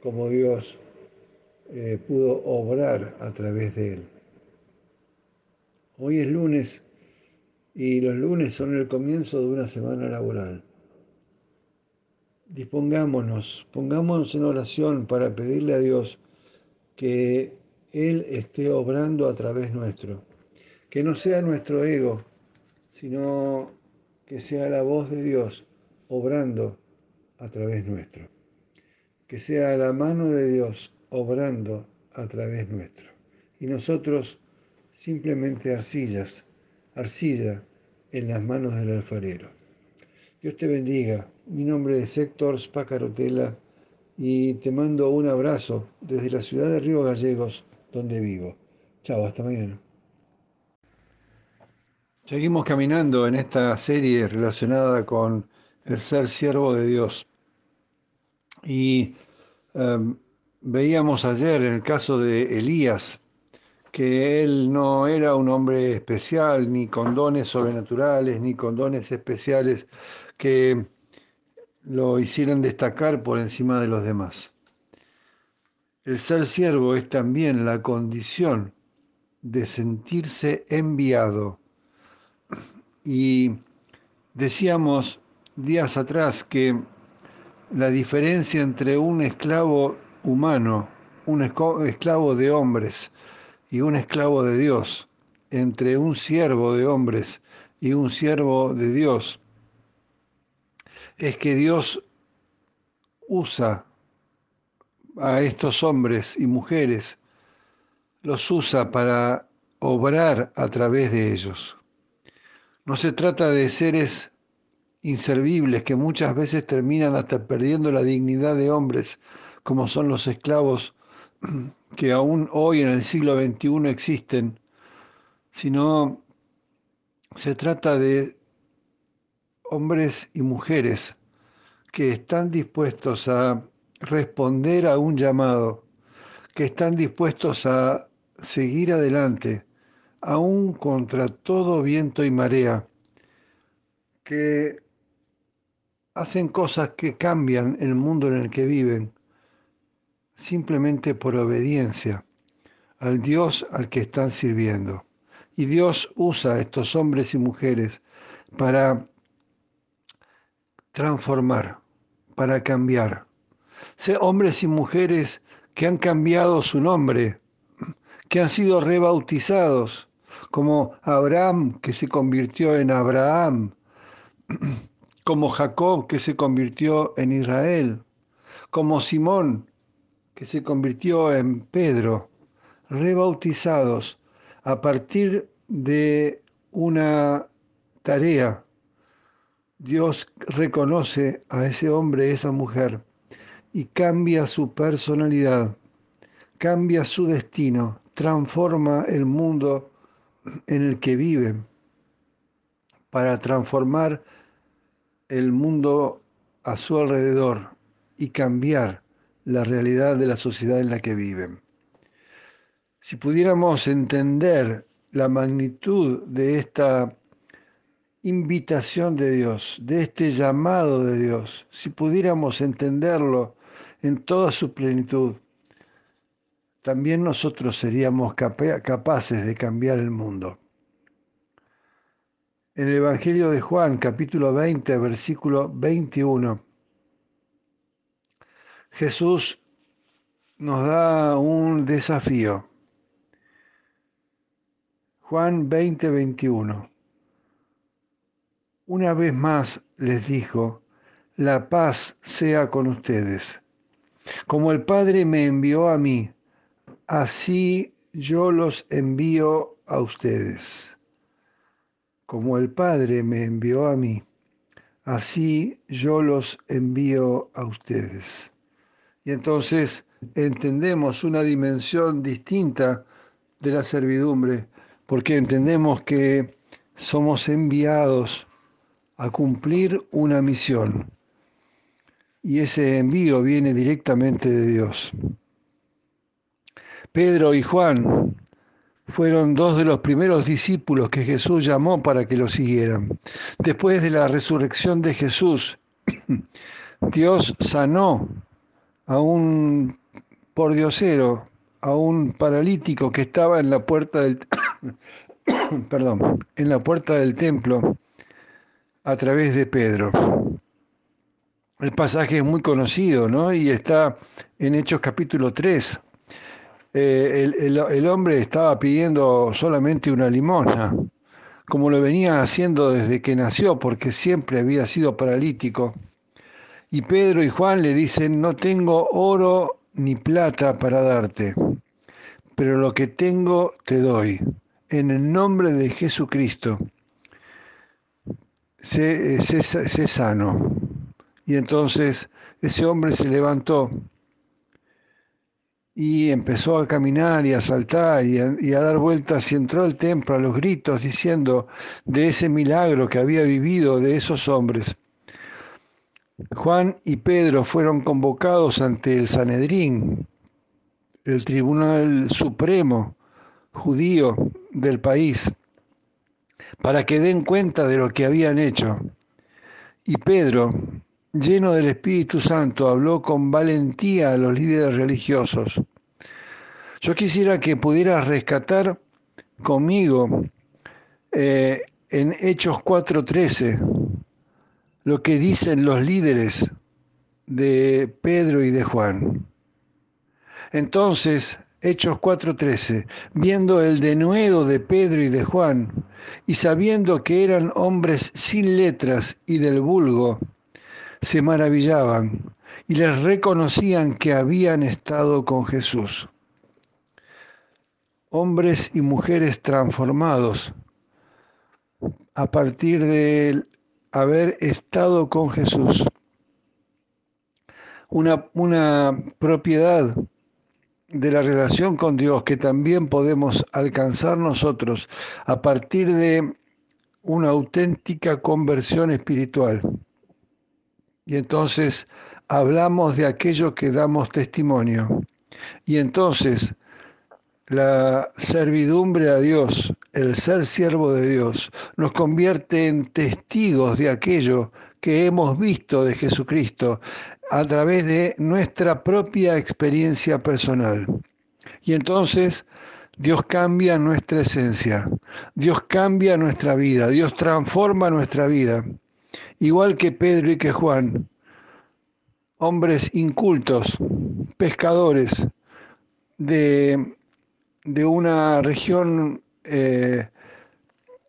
como Dios eh, pudo obrar a través de él. Hoy es lunes y los lunes son el comienzo de una semana laboral. Dispongámonos, pongámonos en oración para pedirle a Dios que Él esté obrando a través nuestro que no sea nuestro ego, sino que sea la voz de Dios obrando a través nuestro. Que sea la mano de Dios obrando a través nuestro. Y nosotros simplemente arcillas, arcilla en las manos del alfarero. Dios te bendiga. Mi nombre es Héctor Spacarotela y te mando un abrazo desde la ciudad de Río Gallegos, donde vivo. Chao, hasta mañana. Seguimos caminando en esta serie relacionada con el ser siervo de Dios. Y em, veíamos ayer en el caso de Elías que él no era un hombre especial, ni con dones sobrenaturales, ni con dones especiales que lo hicieran destacar por encima de los demás. El ser siervo es también la condición de sentirse enviado y decíamos días atrás que la diferencia entre un esclavo humano, un esclavo de hombres y un esclavo de Dios, entre un siervo de hombres y un siervo de Dios, es que Dios usa a estos hombres y mujeres, los usa para obrar a través de ellos. No se trata de seres inservibles que muchas veces terminan hasta perdiendo la dignidad de hombres, como son los esclavos que aún hoy en el siglo XXI existen, sino se trata de hombres y mujeres que están dispuestos a responder a un llamado, que están dispuestos a seguir adelante, aún contra todo viento y marea, que hacen cosas que cambian el mundo en el que viven, simplemente por obediencia al Dios al que están sirviendo. Y Dios usa a estos hombres y mujeres para transformar, para cambiar. Sé hombres y mujeres que han cambiado su nombre, que han sido rebautizados, como Abraham que se convirtió en Abraham, como Jacob que se convirtió en Israel, como Simón que se convirtió en Pedro, rebautizados a partir de una tarea. Dios reconoce a ese hombre, esa mujer, y cambia su personalidad, cambia su destino, transforma el mundo en el que viven para transformar el mundo a su alrededor y cambiar la realidad de la sociedad en la que viven. Si pudiéramos entender la magnitud de esta invitación de Dios, de este llamado de Dios, si pudiéramos entenderlo en toda su plenitud, también nosotros seríamos capaces de cambiar el mundo. En el Evangelio de Juan, capítulo 20, versículo 21, Jesús nos da un desafío. Juan 20, 21. Una vez más les dijo, la paz sea con ustedes. Como el Padre me envió a mí, así yo los envío a ustedes. Como el Padre me envió a mí, así yo los envío a ustedes. Y entonces entendemos una dimensión distinta de la servidumbre, porque entendemos que somos enviados a cumplir una misión. Y ese envío viene directamente de Dios. Pedro y Juan fueron dos de los primeros discípulos que Jesús llamó para que lo siguieran. Después de la resurrección de Jesús, Dios sanó a un pordiosero, a un paralítico que estaba en la puerta del perdón, en la puerta del templo a través de Pedro. El pasaje es muy conocido, ¿no? Y está en Hechos capítulo 3. Eh, el, hombre estaba pidiendo solamente una limosna, como lo venía haciendo desde que nació, porque siempre había sido paralítico. Y Pedro y Juan le dicen, no tengo oro ni plata para darte, pero lo que tengo te doy. En el nombre de Jesucristo, sé, sano. Y entonces ese hombre se levantó y empezó a caminar y a saltar y a, dar vueltas y entró al templo a los gritos diciendo de ese milagro que había vivido de esos hombres. Juan y Pedro fueron convocados ante el Sanedrín, el Tribunal Supremo judío del país, para que den cuenta de lo que habían hecho. Y Pedro, lleno del Espíritu Santo, habló con valentía a los líderes religiosos. Yo quisiera que pudieras rescatar conmigo eh, en Hechos 4:13 lo que dicen los líderes de Pedro y de Juan. Entonces, Hechos 4:13, viendo el denuedo de Pedro y de Juan, y sabiendo que eran hombres sin letras y del vulgo, se maravillaban y les reconocían que habían estado con Jesús. Hombres y mujeres transformados a partir de haber estado con Jesús. Una, una propiedad de la relación con Dios que también podemos alcanzar nosotros a partir de una auténtica conversión espiritual. Y entonces hablamos de aquello que damos testimonio. Y entonces la servidumbre a Dios, el ser siervo de Dios, nos convierte en testigos de aquello que hemos visto de Jesucristo a través de nuestra propia experiencia personal. Y entonces Dios cambia nuestra esencia, Dios cambia nuestra vida, Dios transforma nuestra vida igual que Pedro y que Juan, hombres incultos, pescadores de, de una región eh,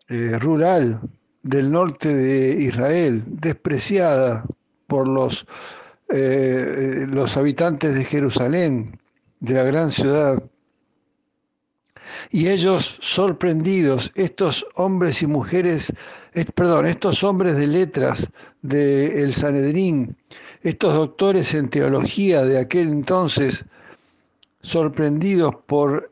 eh, rural del norte de Israel, despreciada por los, eh, los habitantes de Jerusalén, de la gran ciudad. Y ellos sorprendidos, estos hombres y mujeres perdón, estos hombres de letras del El Sanedrín, estos doctores en teología de aquel entonces, sorprendidos por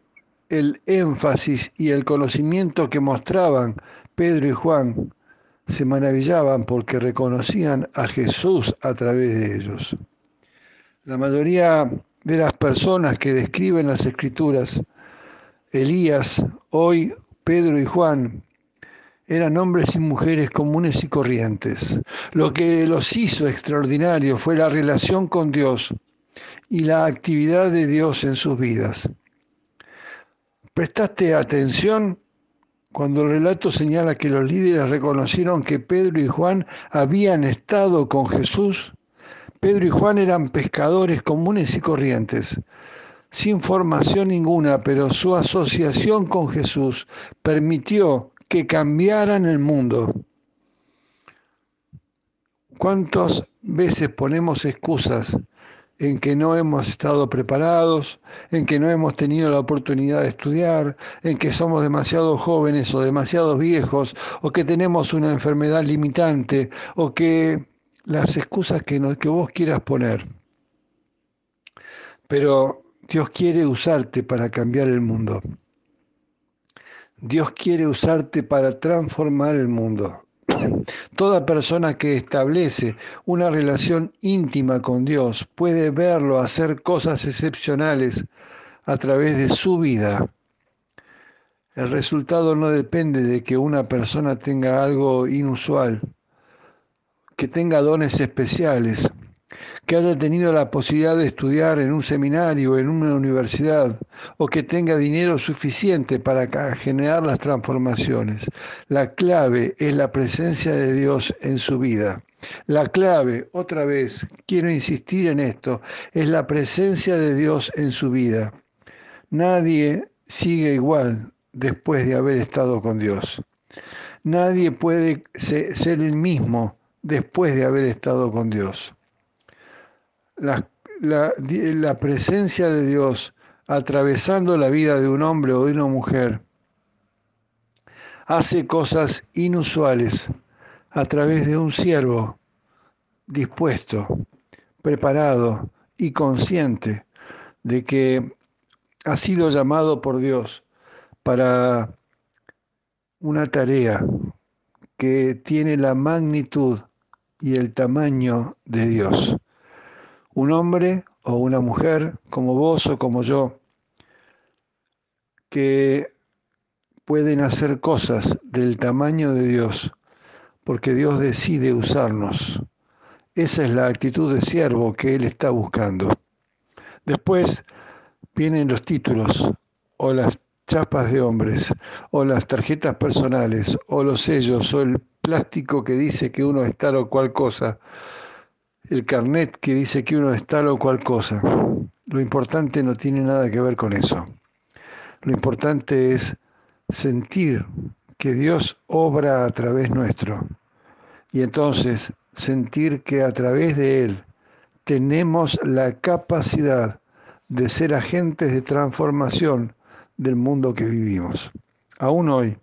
el énfasis y el conocimiento que mostraban Pedro y Juan, se maravillaban porque reconocían a Jesús a través de ellos. La mayoría de las personas que describen las escrituras, Elías, hoy Pedro y Juan, eran hombres y mujeres comunes y corrientes. Lo que los hizo extraordinarios fue la relación con Dios y la actividad de Dios en sus vidas. ¿Prestaste atención cuando el relato señala que los líderes reconocieron que Pedro y Juan habían estado con Jesús? Pedro y Juan eran pescadores comunes y corrientes, sin formación ninguna, pero su asociación con Jesús permitió que cambiaran el mundo. ¿Cuántas veces ponemos excusas en que no hemos estado preparados, en que no hemos tenido la oportunidad de estudiar, en que somos demasiado jóvenes o demasiado viejos, o que tenemos una enfermedad limitante, o que las excusas que, que vos quieras poner. Pero Dios quiere usarte para cambiar el mundo. Dios quiere usarte para transformar el mundo. Toda persona que establece una relación íntima con Dios puede verlo hacer cosas excepcionales a través de su vida. El resultado no depende de que una persona tenga algo inusual, que tenga dones especiales, que haya tenido la posibilidad de estudiar en un seminario, en una universidad, o que tenga dinero suficiente para generar las transformaciones. La clave es la presencia de Dios en su vida. La clave, otra vez, quiero insistir en esto, es la presencia de Dios en su vida. Nadie sigue igual después de haber estado con Dios. Nadie puede ser el mismo después de haber estado con Dios la, la, presencia de Dios atravesando la vida de un hombre o de una mujer hace cosas inusuales a través de un siervo dispuesto, preparado y consciente de que ha sido llamado por Dios para una tarea que tiene la magnitud y el tamaño de Dios un hombre o una mujer como vos o como yo, que pueden hacer cosas del tamaño de Dios, porque Dios decide usarnos. Esa es la actitud de siervo que Él está buscando. Después vienen los títulos o las chapas de hombres o las tarjetas personales o los sellos o el plástico que dice que uno es tal o cual cosa el carnet que dice que uno es tal o cual cosa. Lo importante no tiene nada que ver con eso. Lo importante es sentir que Dios obra a través nuestro. Y entonces sentir que a través de Él tenemos la capacidad de ser agentes de transformación del mundo que vivimos. Aún hoy,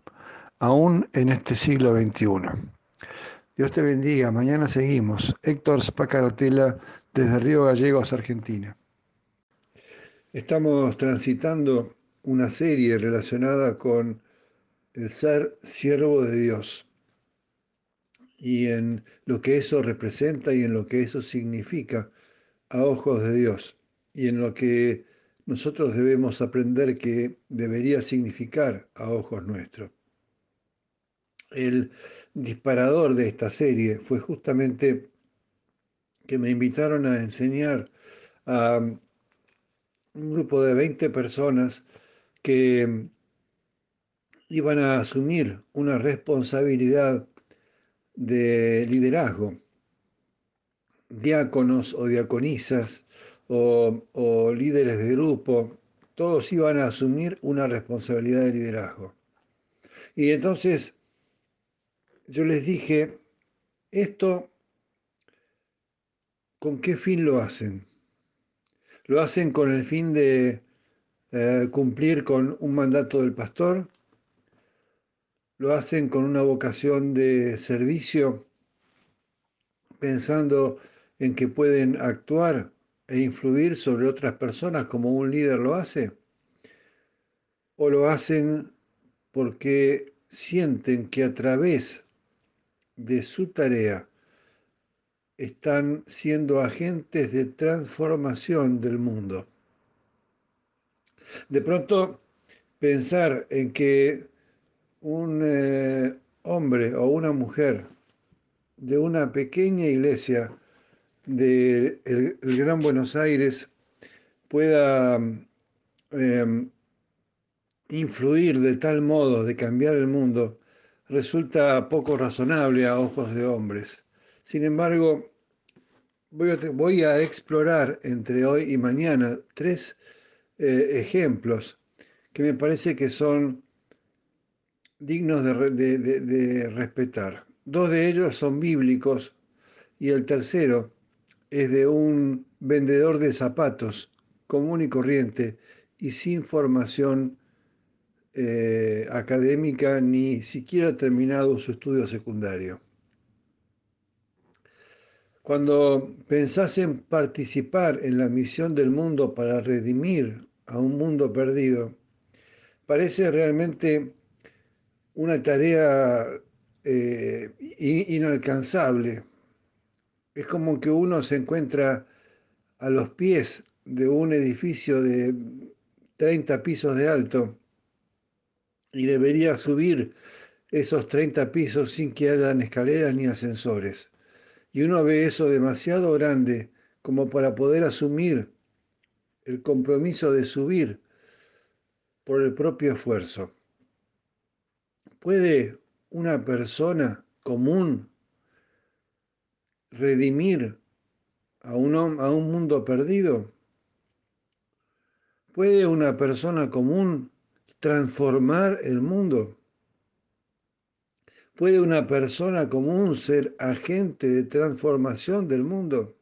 aún en este siglo XXI. Dios te bendiga. Mañana seguimos. Héctor Spacarotela desde Río Gallegos, Argentina. Estamos transitando una serie relacionada con el ser siervo de Dios y en lo que eso representa y en lo que eso significa a ojos de Dios y en lo que nosotros debemos aprender que debería significar a ojos nuestros. El disparador de esta serie fue justamente que me invitaron a enseñar a un grupo de 20 personas que iban a asumir una responsabilidad de liderazgo, diáconos o diaconisas o, o, líderes de grupo, todos iban a asumir una responsabilidad de liderazgo. Y entonces yo les dije, esto, ¿con qué fin lo hacen? ¿Lo hacen con el fin de eh, cumplir con un mandato del pastor? ¿Lo hacen con una vocación de servicio, pensando en que pueden actuar e influir sobre otras personas como un líder lo hace? ¿O lo hacen porque sienten que a través de su tarea están siendo agentes de transformación del mundo. De pronto, pensar en que un eh, hombre o una mujer de una pequeña iglesia del de el Gran Buenos Aires pueda em, influir de tal modo de cambiar el mundo resulta poco razonable a ojos de hombres. Sin embargo, voy a, explorar entre hoy y mañana tres eh, ejemplos que me parece que son dignos de, respetar. Dos de ellos son bíblicos y el tercero es de un vendedor de zapatos común y corriente y sin formación eh, académica ni siquiera terminado su estudio secundario. Cuando pensás en participar en la misión del mundo para redimir a un mundo perdido, parece realmente una tarea eh, inalcanzable. Es como que uno se encuentra a los pies de un edificio de 30 pisos de alto y debería subir esos 30 pisos sin que hayan escaleras ni ascensores. Y uno ve eso demasiado grande como para poder asumir el compromiso de subir por el propio esfuerzo. ¿Puede una persona común redimir a un, a un mundo perdido? ¿Puede una persona común transformar el mundo? ¿Puede una persona común ser agente de transformación del mundo?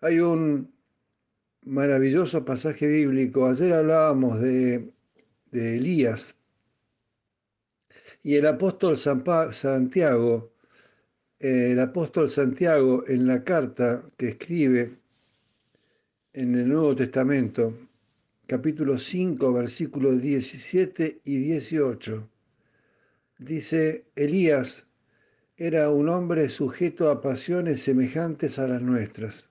Hay un maravilloso pasaje bíblico. Ayer hablábamos de, de Elías y el apóstol Santiago, el apóstol Santiago en la carta que escribe en el Nuevo Testamento, capítulo 5, versículos 17 y 18, dice, Elías era un hombre sujeto a pasiones semejantes a las nuestras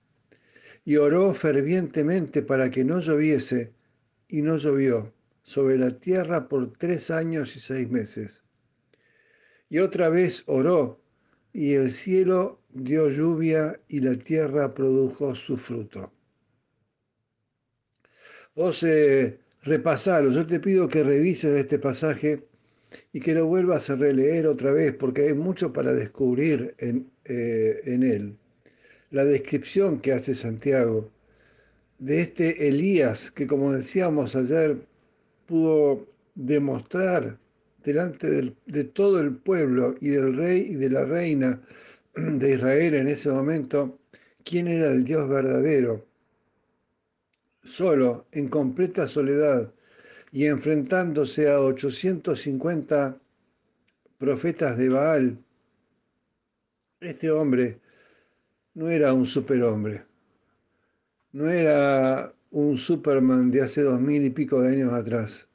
y oró fervientemente para que no lloviese, y no llovió sobre la tierra por tres años y seis meses. Y otra vez oró, y el cielo dio lluvia y la tierra produjo su fruto. Vos eh, repasalo, yo te pido que revises este pasaje y que lo vuelvas a releer otra vez, porque hay mucho para descubrir en, eh, en él la descripción que hace Santiago de este Elías que, como decíamos ayer, pudo demostrar delante de todo el pueblo y del rey y de la reina de Israel en ese momento quién era el Dios verdadero. Solo, en completa soledad y enfrentándose a 850 profetas de Baal, este hombre no era un superhombre, no era un Superman de hace dos mil y pico de años atrás.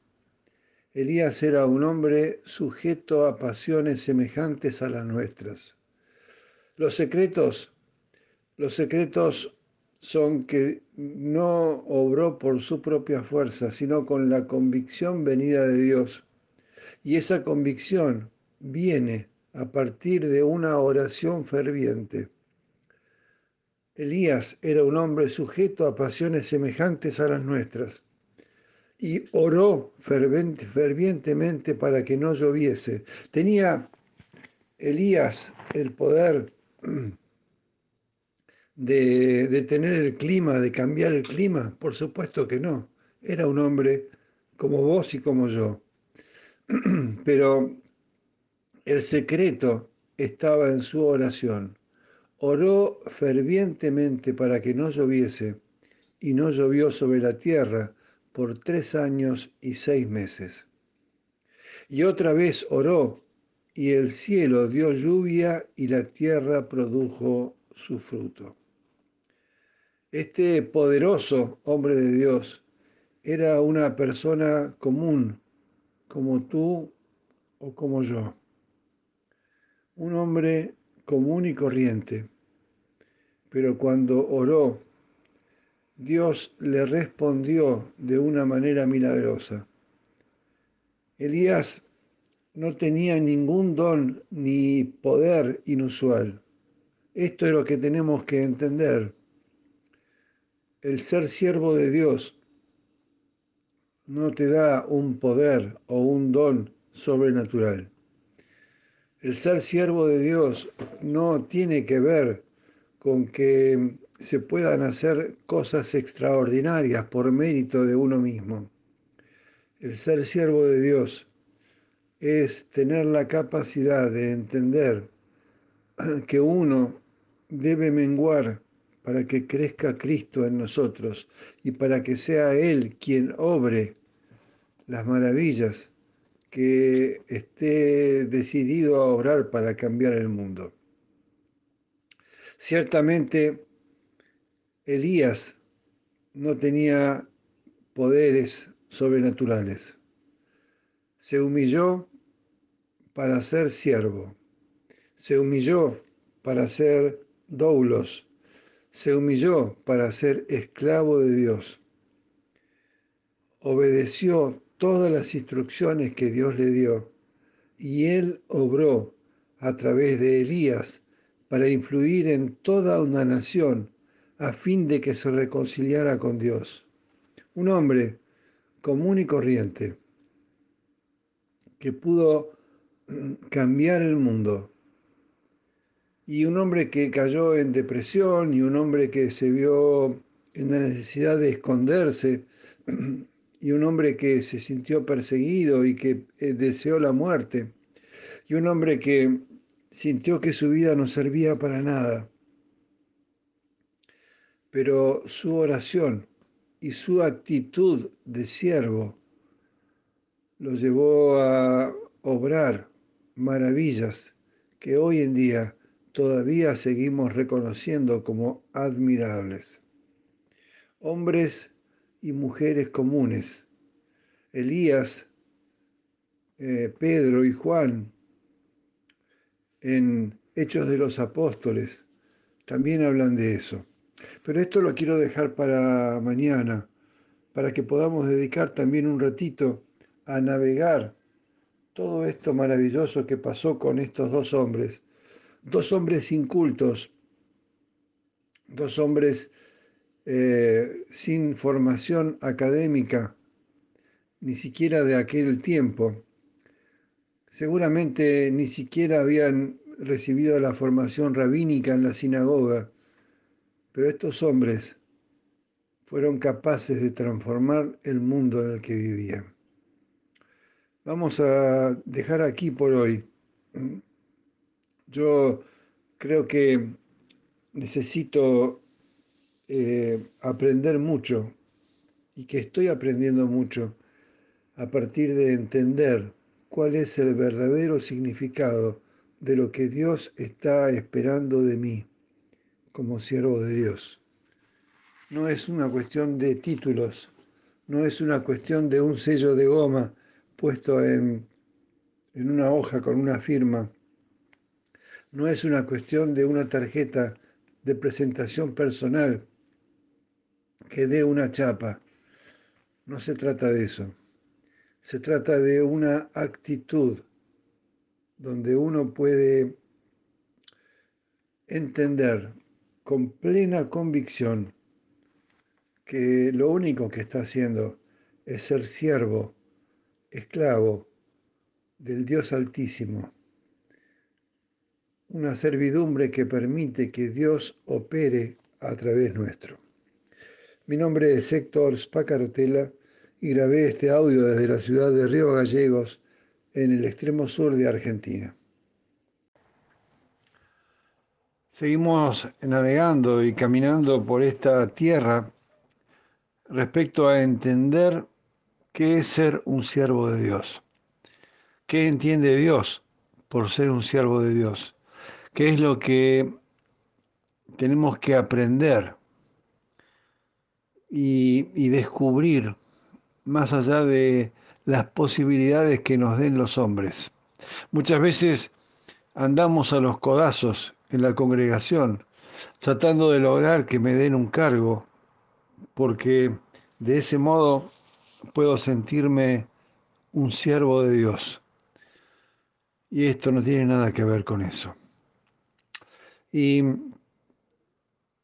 Elías era un hombre sujeto a pasiones semejantes a las nuestras. Los secretos, los secretos son que no obró por su propia fuerza, sino con la convicción venida de Dios. Y esa convicción viene a partir de una oración ferviente. Elías era un hombre sujeto a pasiones semejantes a las nuestras y oró fervientemente para que no lloviese. Tenía Elías el poder de, de tener el clima, de cambiar el clima. Por supuesto que no. Era un hombre como vos y como yo. Pero el secreto estaba en su oración oró fervientemente para que no lloviese, y no llovió sobre la tierra por tres años y seis meses. Y otra vez oró, y el cielo dio lluvia y la tierra produjo su fruto. Este poderoso hombre de Dios era una persona común, como tú o como yo. Un hombre común y corriente pero cuando oró, Dios le respondió de una manera milagrosa. Elías no tenía ningún don ni poder inusual. Esto es lo que tenemos que entender. El ser siervo de Dios no te da un poder o un don sobrenatural. El ser siervo de Dios no tiene que ver con que se puedan hacer cosas extraordinarias por mérito de uno mismo. El ser siervo de Dios es tener la capacidad de entender que uno debe menguar para que crezca Cristo en nosotros y para que sea Él quien obre las maravillas que esté decidido a obrar para cambiar el mundo. Ciertamente, Elías no tenía poderes sobrenaturales. Se humilló para ser siervo. Se humilló para ser doulos. Se humilló para ser esclavo de Dios. Obedeció todas las instrucciones que Dios le dio y él obró a través de Elías para influir en toda una nación a fin de que se reconciliara con Dios. Un hombre común y corriente que pudo cambiar el mundo. Y un hombre que cayó en depresión y un hombre que se vio en la necesidad de esconderse y un hombre que se sintió perseguido y que eh, deseó la muerte y un hombre que sintió que su vida no servía para nada. Pero su oración y su actitud de siervo lo llevó a obrar maravillas que hoy en día todavía seguimos reconociendo como admirables. Hombres y mujeres comunes, Elías, eh, Pedro y Juan, en Hechos de los Apóstoles, también hablan de eso. Pero esto lo quiero dejar para mañana, para que podamos dedicar también un ratito a navegar todo esto maravilloso que pasó con estos dos hombres, dos hombres incultos, dos hombres eh, sin formación académica, ni siquiera de aquel tiempo. Seguramente ni siquiera habían recibido la formación rabínica en la sinagoga, pero estos hombres fueron capaces de transformar el mundo en el que vivían. Vamos a dejar aquí por hoy. Yo creo que necesito eh, aprender mucho y que estoy aprendiendo mucho a partir de entender cuál es el verdadero significado de lo que Dios está esperando de mí como siervo de Dios. No es una cuestión de títulos, no es una cuestión de un sello de goma puesto en, en una hoja con una firma, no es una cuestión de una tarjeta de presentación personal que dé una chapa. No se trata de eso. Se trata de una actitud donde uno puede entender con plena convicción que lo único que está haciendo es ser siervo, esclavo del Dios Altísimo. Una servidumbre que permite que Dios opere a través nuestro. Mi nombre es Héctor Spacarotela y grabé este audio desde la ciudad de Río Gallegos, en el extremo sur de Argentina. Seguimos navegando y caminando por esta tierra respecto a entender qué es ser un siervo de Dios. ¿Qué entiende Dios por ser un siervo de Dios? ¿Qué es lo que tenemos que aprender y, descubrir más allá de las posibilidades que nos den los hombres. Muchas veces andamos a los codazos en la congregación tratando de lograr que me den un cargo, porque de ese modo puedo sentirme un siervo de Dios. Y esto no tiene nada que ver con eso. Y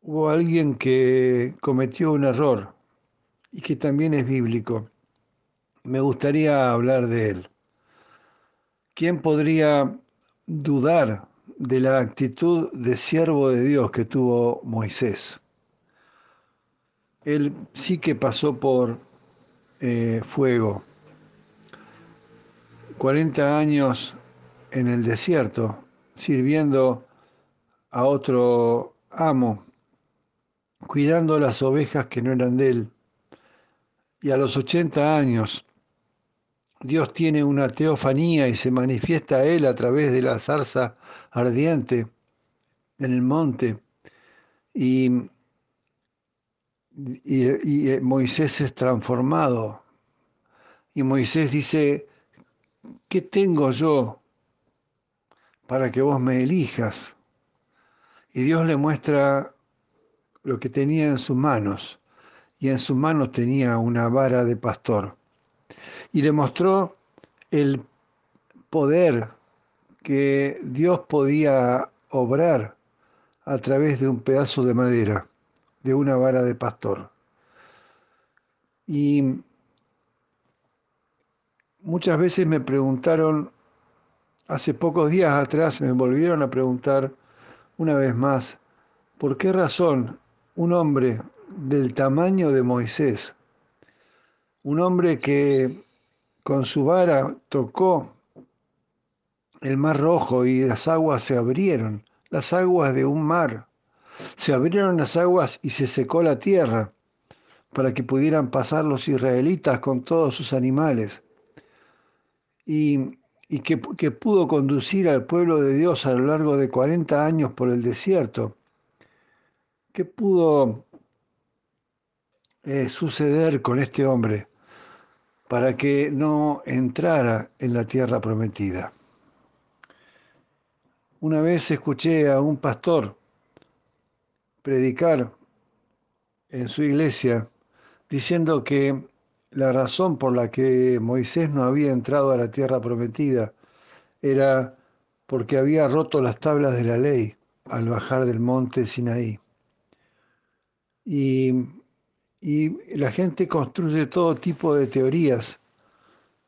hubo alguien que cometió un error y que también es bíblico. Me gustaría hablar de él. ¿Quién podría dudar de la actitud de siervo de Dios que tuvo Moisés? Él sí que pasó por eh, fuego. 40 años en el desierto, sirviendo a otro amo, cuidando las ovejas que no eran de él. Y a los 80 años, Dios tiene una teofanía y se manifiesta a él a través de la zarza ardiente en el monte. Y, y, y Moisés es transformado. Y Moisés dice, ¿qué tengo yo para que vos me elijas? Y Dios le muestra lo que tenía en sus manos. Y en sus manos tenía una vara de pastor. Y le mostró el poder que Dios podía obrar a través de un pedazo de madera, de una vara de pastor. Y muchas veces me preguntaron, hace pocos días atrás me volvieron a preguntar una vez más, ¿por qué razón un hombre del tamaño de Moisés, un hombre que con su vara tocó el mar rojo y las aguas se abrieron, las aguas de un mar, se abrieron las aguas y se secó la tierra para que pudieran pasar los israelitas con todos sus animales y, que, que, pudo conducir al pueblo de Dios a lo largo de 40 años por el desierto. ¿Qué pudo eh, suceder con este hombre para que no entrara en la tierra prometida? Una vez escuché a un pastor predicar en su iglesia diciendo que la razón por la que Moisés no había entrado a la tierra prometida era porque había roto las tablas de la ley al bajar del monte Sinaí. Y, y la gente construye todo tipo de teorías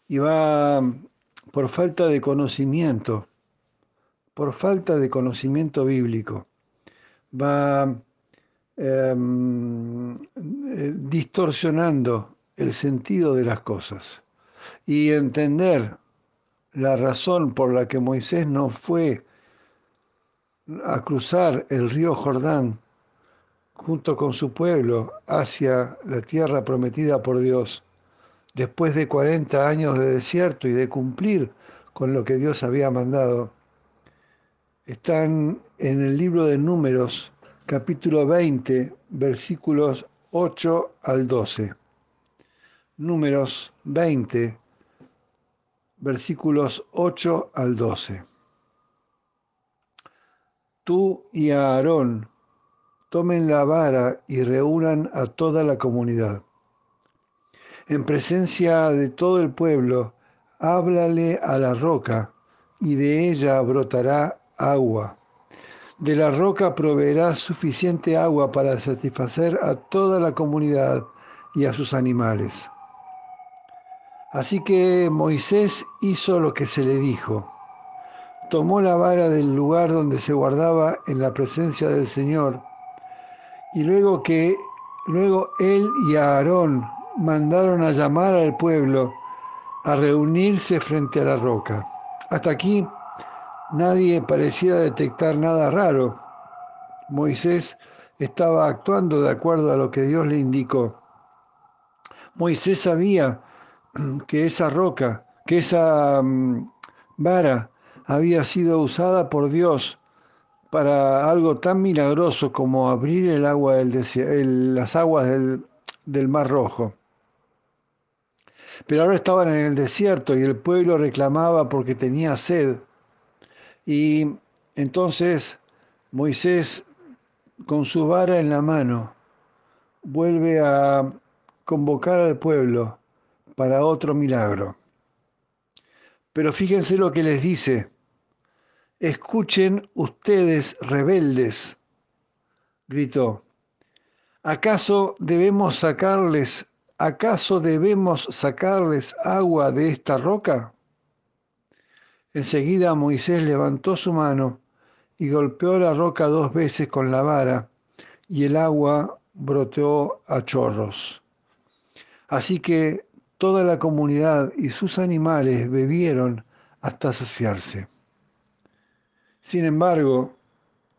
y va por falta de conocimiento, por falta de conocimiento bíblico, va em, eh, distorsionando el sentido de las cosas y entender la razón por la que Moisés no fue a cruzar el río Jordán junto con su pueblo hacia la tierra prometida por Dios, después de 40 años de desierto y de cumplir con lo que Dios había mandado, están en el libro de Números, capítulo 20, versículos 8 al 12 números 20, versículos 8 al 12. Tú y Aarón tomen la vara y reúnan a toda la comunidad. En presencia de todo el pueblo, háblale a la roca, y de ella brotará agua. De la roca proveerá suficiente agua para satisfacer a toda la comunidad y a sus animales. Así que Moisés hizo lo que se le dijo. Tomó la vara del lugar donde se guardaba en la presencia del Señor y luego que luego él y Aarón mandaron a llamar al pueblo a reunirse frente a la roca. Hasta aquí nadie parecía detectar nada raro. Moisés estaba actuando de acuerdo a lo que Dios le indicó. Moisés sabía que esa roca, que esa mm, vara había sido usada por Dios para algo tan milagroso como abrir el agua del las aguas del, del Mar Rojo. Pero ahora estaban en el desierto y el pueblo reclamaba porque tenía sed. Y entonces Moisés, con su vara en la mano, vuelve a convocar al pueblo para otro milagro. Pero fíjense lo que les dice. Escuchen ustedes rebeldes, gritó. ¿Acaso debemos sacarles, acaso debemos sacarles agua de esta roca? Enseguida Moisés levantó su mano y golpeó la roca dos veces con la vara, y el agua broteó a chorros. Así que Toda la comunidad y sus animales bebieron hasta saciarse. Sin embargo,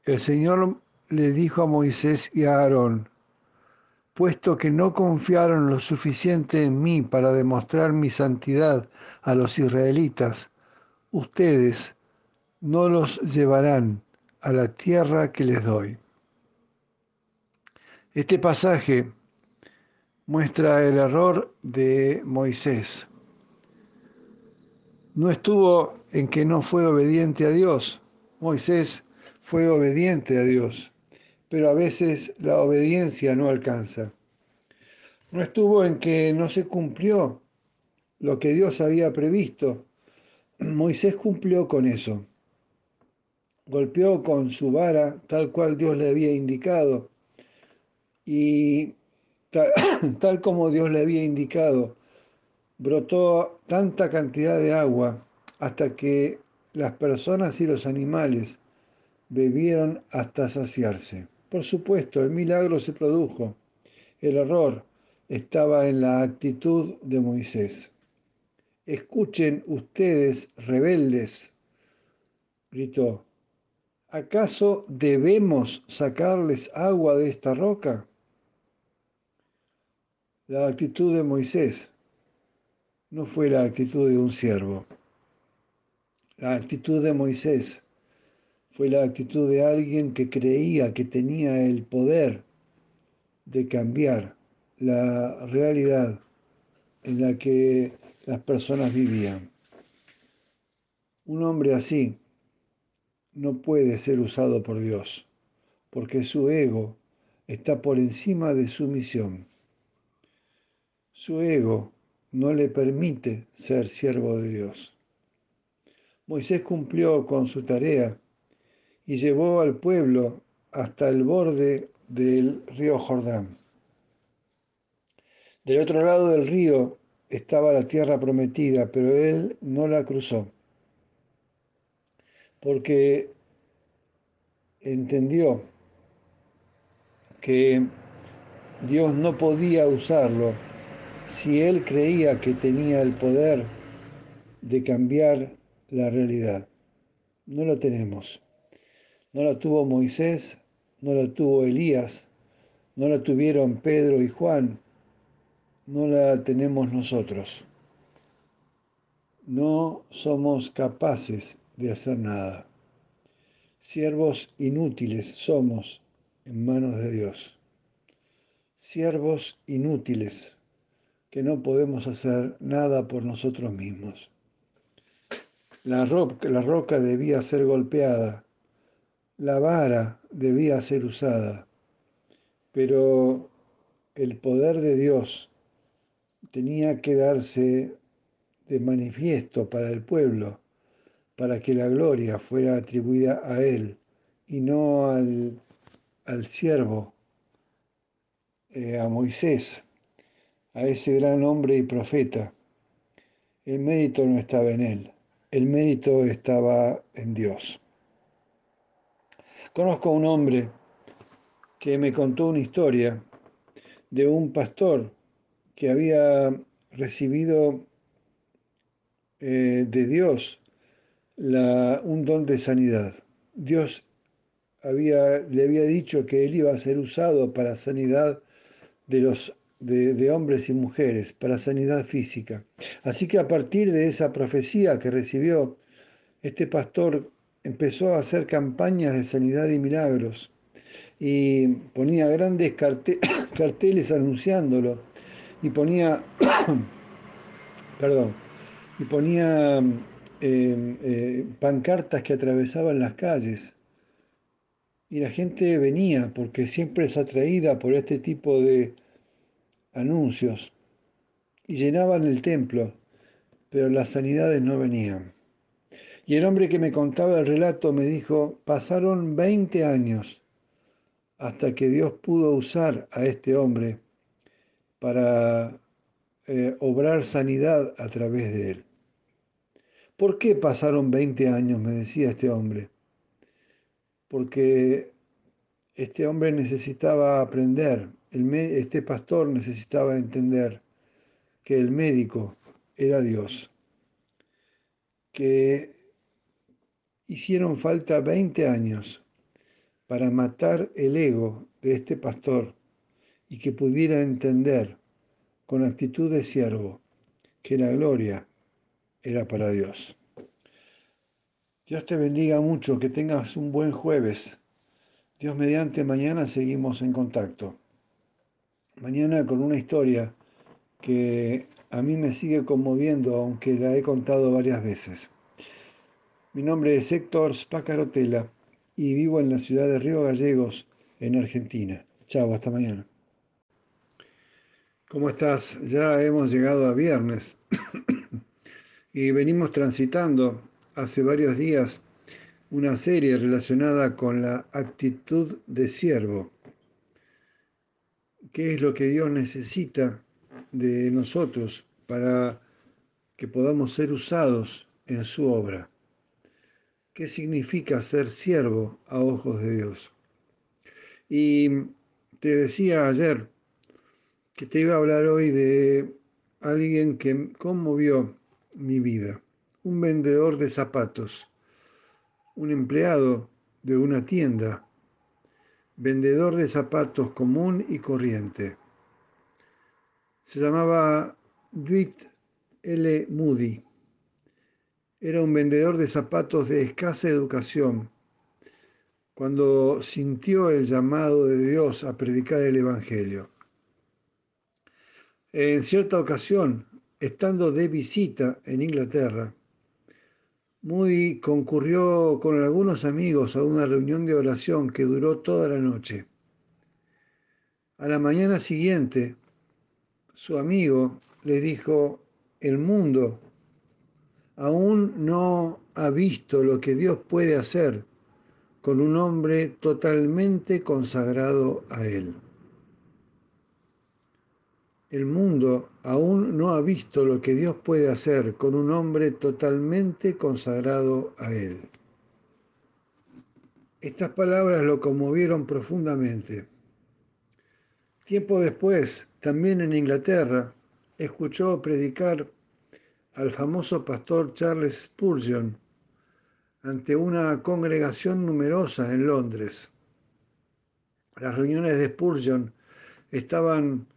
el Señor le dijo a Moisés y a Aarón, puesto que no confiaron lo suficiente en mí para demostrar mi santidad a los israelitas, ustedes no los llevarán a la tierra que les doy. Este pasaje muestra el error de Moisés. No estuvo en que no fue obediente a Dios. Moisés fue obediente a Dios, pero a veces la obediencia no alcanza. No estuvo en que no se cumplió lo que Dios había previsto. Moisés cumplió con eso. Golpeó con su vara tal cual Dios le había indicado. Y tal, como Dios le había indicado, brotó tanta cantidad de agua hasta que las personas y los animales bebieron hasta saciarse. Por supuesto, el milagro se produjo. El error estaba en la actitud de Moisés. Escuchen ustedes, rebeldes, gritó. ¿Acaso debemos sacarles agua de esta roca? La actitud de Moisés no fue la actitud de un siervo. La actitud de Moisés fue la actitud de alguien que creía que tenía el poder de cambiar la realidad en la que las personas vivían. Un hombre así no puede ser usado por Dios, porque su ego está por encima de su misión. Su ego no le permite ser siervo de Dios. Moisés cumplió con su tarea y llevó al pueblo hasta el borde del río Jordán. Del otro lado del río estaba la tierra prometida, pero él no la cruzó, porque entendió que Dios no podía usarlo si él creía que tenía el poder de cambiar la realidad. No lo tenemos. No la tuvo Moisés, no la tuvo Elías, no la tuvieron Pedro y Juan, no la tenemos nosotros. No somos capaces de hacer nada. Siervos inútiles somos en manos de Dios. Siervos inútiles que no podemos hacer nada por nosotros mismos. La roca, debía ser golpeada, la vara debía ser usada, pero el poder de Dios tenía que darse de manifiesto para el pueblo, para que la gloria fuera atribuida a Él y no al, al siervo, eh, a Moisés, a ese gran hombre y profeta. El mérito no estaba en Él, el mérito estaba en Dios. Conozco a un hombre que me contó una historia de un pastor que había recibido eh, de Dios un don de sanidad. Dios había, le había dicho que él iba a ser usado para sanidad de, los, de, hombres y mujeres, para sanidad física. Así que a partir de esa profecía que recibió, este pastor empezó a hacer campañas de sanidad y milagros y ponía grandes carteles anunciándolo y ponía, perdón, y ponía em, eh, pancartas que atravesaban las calles. Y la gente venía porque siempre es atraída por este tipo de anuncios y llenaban el templo, pero las sanidades no venían. Y el hombre que me contaba el relato me dijo, pasaron 20 años hasta que Dios pudo usar a este hombre para eh, obrar sanidad a través de él. ¿Por qué pasaron 20 años? me decía este hombre. Porque este hombre necesitaba aprender, este pastor necesitaba entender que el médico era Dios, que hicieron falta 20 años para matar el ego de este pastor y que pudiera entender con actitud de siervo que la gloria era para Dios. Dios te bendiga mucho, que tengas un buen jueves. Dios mediante, mañana seguimos en contacto. Mañana con una historia que a mí me sigue conmoviendo, aunque la he contado varias veces. Mi nombre es Héctor Spacarotela y vivo en la ciudad de Río Gallegos, en Argentina. Chao, hasta mañana. ¿Cómo estás? Ya hemos llegado a viernes y venimos transitando hace varios días una serie relacionada con la actitud de siervo. ¿Qué es lo que Dios necesita de nosotros para que podamos ser usados en su obra? ¿Qué significa ser siervo a ojos de Dios? Y te decía ayer que te iba a hablar hoy de alguien que conmovió mi vida un vendedor de zapatos, un empleado de una tienda, vendedor de zapatos común y corriente. Se llamaba Dwight L. Moody. Era un vendedor de zapatos de escasa educación. Cuando sintió el llamado de Dios a predicar el Evangelio. En cierta ocasión, estando de visita en Inglaterra, Moody concurrió con algunos amigos a una reunión de oración que duró toda la noche. A la mañana siguiente, su amigo le dijo, el mundo aún no ha visto lo que Dios puede hacer con un hombre totalmente consagrado a Él. El mundo aún no ha visto lo que Dios puede hacer con un hombre totalmente consagrado a Él. Estas palabras lo conmovieron profundamente. Tiempo después, también en Inglaterra, escuchó predicar al famoso pastor Charles Spurgeon ante una congregación numerosa en Londres. Las reuniones de Spurgeon estaban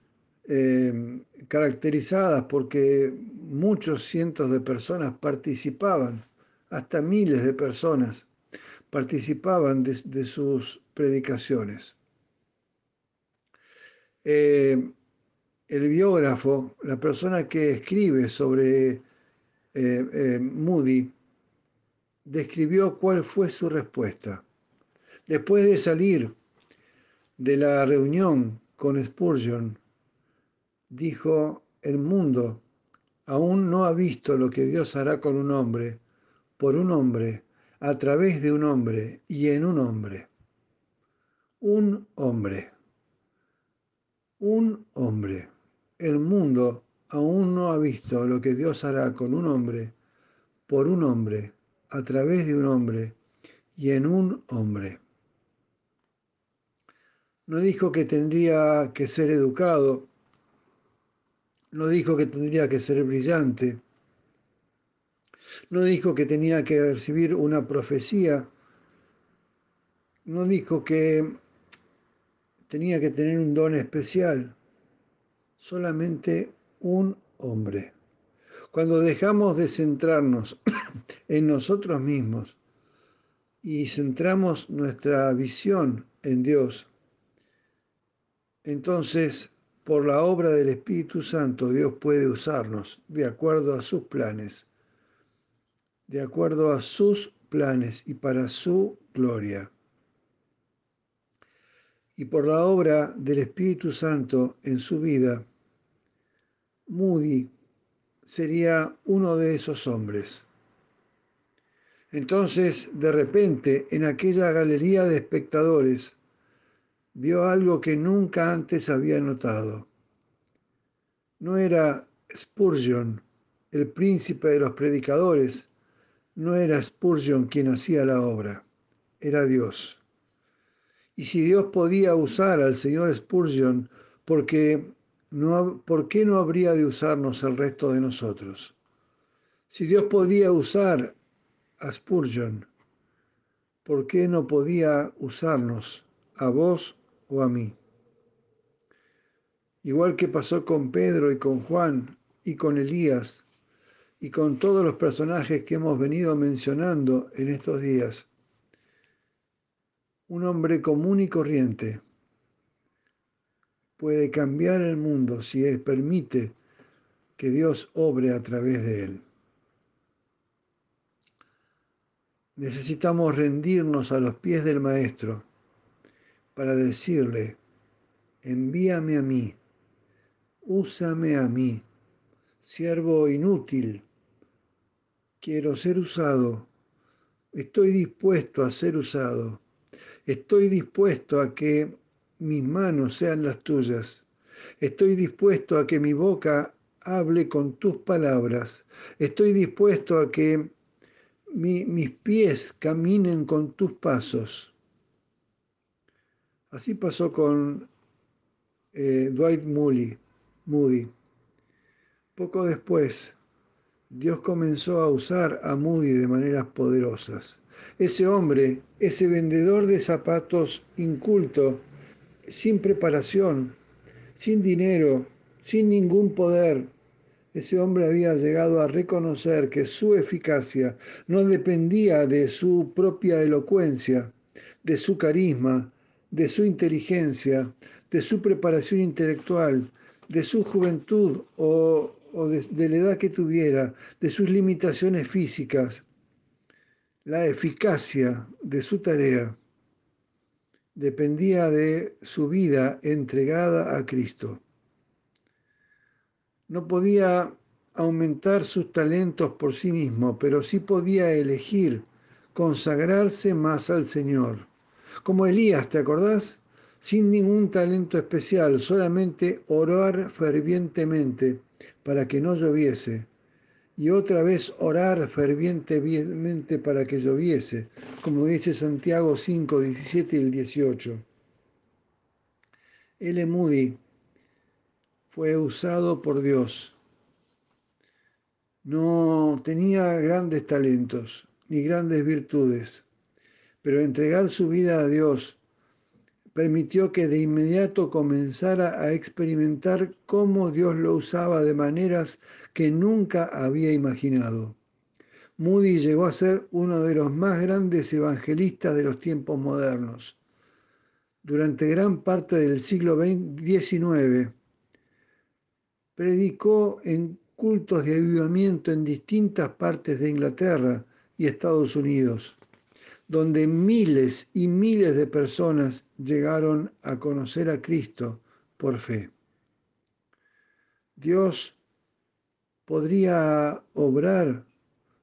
eh, caracterizadas porque muchos cientos de personas participaban, hasta miles de personas participaban de, sus predicaciones. Eh, el biógrafo, la persona que escribe sobre eh, Moody, describió cuál fue su respuesta. Después de salir de la reunión con Spurgeon, dijo, el mundo aún no ha visto lo que Dios hará con un hombre, por un hombre, a través de un hombre y en un hombre. Un hombre. Un hombre. El mundo aún no ha visto lo que Dios hará con un hombre, por un hombre, a través de un hombre y en un hombre. No dijo que tendría que ser educado no dijo que tendría que ser brillante, no dijo que tenía que recibir una profecía, no dijo que tenía que tener un don especial, solamente un hombre. Cuando dejamos de centrarnos en nosotros mismos y centramos nuestra visión en Dios, entonces por la obra del Espíritu Santo Dios puede usarnos de acuerdo a sus planes, de acuerdo a sus planes y para su gloria. Y por la obra del Espíritu Santo en su vida, Moody sería uno de esos hombres. Entonces, de repente, en aquella galería de espectadores, vio algo que nunca antes había notado. No era Spurgeon, el príncipe de los predicadores, no era Spurgeon quien hacía la obra, era Dios. Y si Dios podía usar al señor Spurgeon, ¿por qué no, ¿por qué no habría de usarnos el resto de nosotros? Si Dios podía usar a Spurgeon, ¿por qué no podía usarnos a vos o a mí? Igual que pasó con Pedro y con Juan y con Elías y con todos los personajes que hemos venido mencionando en estos días. Un hombre común y corriente puede cambiar el mundo si él permite que Dios obre a través de él. Necesitamos rendirnos a los pies del Maestro para decirle, envíame a mí, úsame a mí, siervo inútil, quiero ser usado, estoy dispuesto a ser usado, estoy dispuesto a que mis manos sean las tuyas, estoy dispuesto a que mi boca hable con tus palabras, estoy dispuesto a que mis pies caminen con tus pasos. Así pasó con eh, Dwight Moody, Moody. Poco después, Dios comenzó a usar a Moody de maneras poderosas. Ese hombre, ese vendedor de zapatos inculto, sin preparación, sin dinero, sin ningún poder, ese hombre había llegado a reconocer que su eficacia no dependía de su propia elocuencia, de su carisma, de su inteligencia, de su preparación intelectual, de su juventud o, de, la edad que tuviera, de sus limitaciones físicas. La eficacia de su tarea dependía de su vida entregada a Cristo no podía aumentar sus talentos por sí mismo, pero sí podía elegir consagrarse más al Señor. Como Elías, ¿te acordás? Sin ningún talento especial, solamente orar fervientemente para que no lloviese. Y otra vez orar fervientemente para que lloviese, como dice Santiago 5, 17 y el 18. L. Moody fue usado por Dios. No tenía grandes talentos ni grandes virtudes, pero entregar su vida a Dios permitió que de inmediato comenzara a experimentar cómo Dios lo usaba de maneras que nunca había imaginado. Moody llegó a ser uno de los más grandes evangelistas de los tiempos modernos. Durante gran parte del siglo XIX, predicó en cultos de avivamiento en distintas partes de Inglaterra y Estados Unidos, donde miles y miles de personas llegaron a conocer a Cristo por fe. Dios podría obrar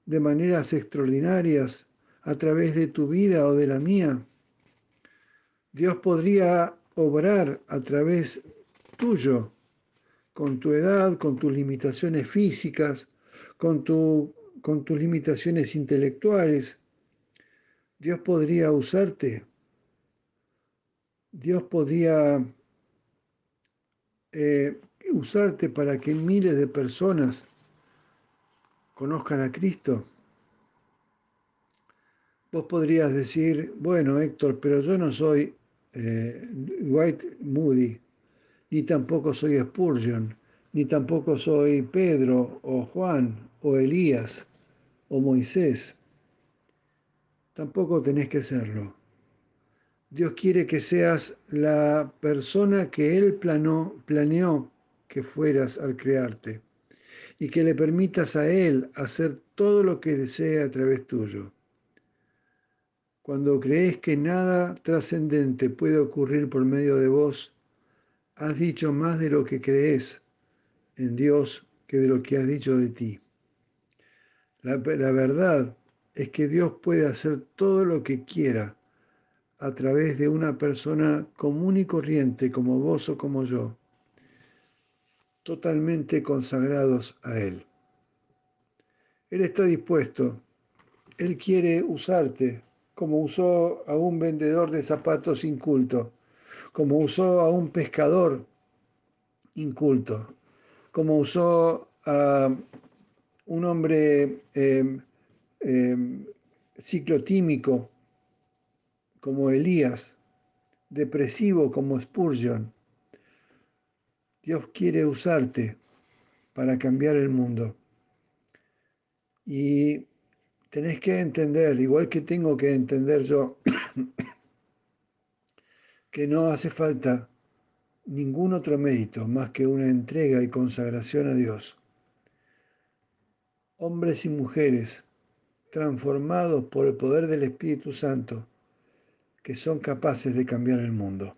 de maneras extraordinarias a través de tu vida o de la mía. Dios podría obrar a través tuyo con tu edad, con tus limitaciones físicas, con, tu, con tus limitaciones intelectuales. Dios podría usarte. Dios podría eh, usarte para que miles de personas conozcan a Cristo. Vos podrías decir, bueno, Héctor, pero yo no soy eh, White Moody ni tampoco soy Spurgeon, ni tampoco soy Pedro o Juan o Elías o Moisés. Tampoco tenés que serlo. Dios quiere que seas la persona que Él planó, planeó que fueras al crearte y que le permitas a Él hacer todo lo que desee a través tuyo. Cuando crees que nada trascendente puede ocurrir por medio de vos, has dicho más de lo que crees en Dios que de lo que has dicho de ti. La, verdad es que Dios puede hacer todo lo que quiera a través de una persona común y corriente como vos o como yo, totalmente consagrados a Él. Él está dispuesto, Él quiere usarte como usó a un vendedor de zapatos inculto como usó a un pescador inculto, como usó a un hombre em, em, ciclotímico como Elías, depresivo como Spurgeon. Dios quiere usarte para cambiar el mundo. Y tenés que entender, igual que tengo que entender yo, que no hace falta ningún otro mérito más que una entrega y consagración a Dios. Hombres y mujeres transformados por el poder del Espíritu Santo que son capaces de cambiar el mundo.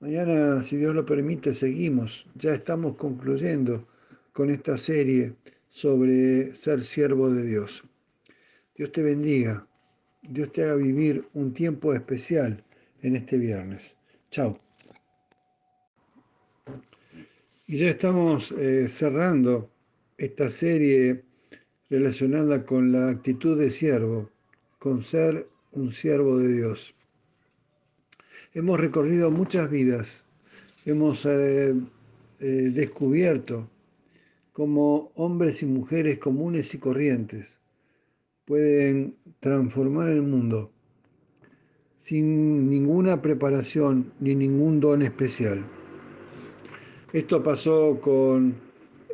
Mañana, si Dios lo permite, seguimos. Ya estamos concluyendo con esta serie sobre ser siervo de Dios. Dios te bendiga. Dios te haga vivir un tiempo especial en este viernes. Chao. Y ya estamos eh, cerrando esta serie relacionada con la actitud de siervo, con ser un siervo de Dios. Hemos recorrido muchas vidas, hemos eh, eh, descubierto cómo hombres y mujeres comunes y corrientes pueden transformar el mundo sin ninguna preparación ni ningún don especial. Esto pasó con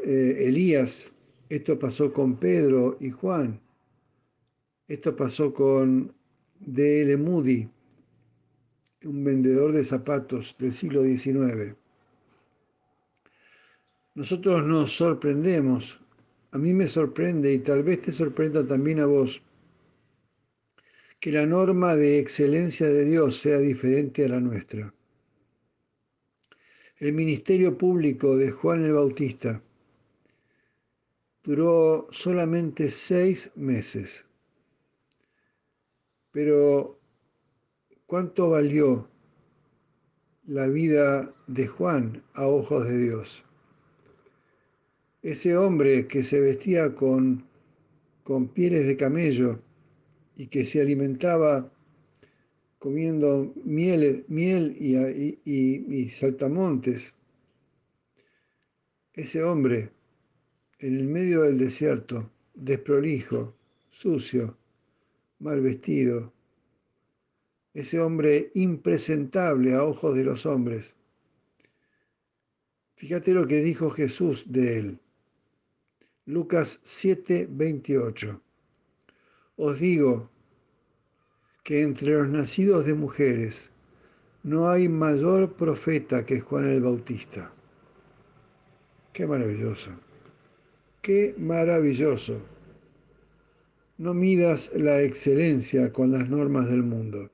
eh, Elías, esto pasó con Pedro y Juan, esto pasó con D.L. Moody, un vendedor de zapatos del siglo XIX. Nosotros nos sorprendemos, a mí me sorprende y tal vez te sorprenda también a vos, que la norma de excelencia de Dios sea diferente a la nuestra. El ministerio público de Juan el Bautista duró solamente seis meses. Pero, ¿cuánto valió la vida de Juan a ojos de Dios? Ese hombre que se vestía con, con pieles de camello, y que se alimentaba comiendo miel, miel y, saltamontes. Ese hombre, en el medio del desierto, desprolijo, sucio, mal vestido, ese hombre impresentable a ojos de los hombres. Fíjate lo que dijo Jesús de él. Lucas 7, 28. Os digo que entre los nacidos de mujeres no hay mayor profeta que Juan el Bautista. Qué maravilloso, qué maravilloso. No midas la excelencia con las normas del mundo.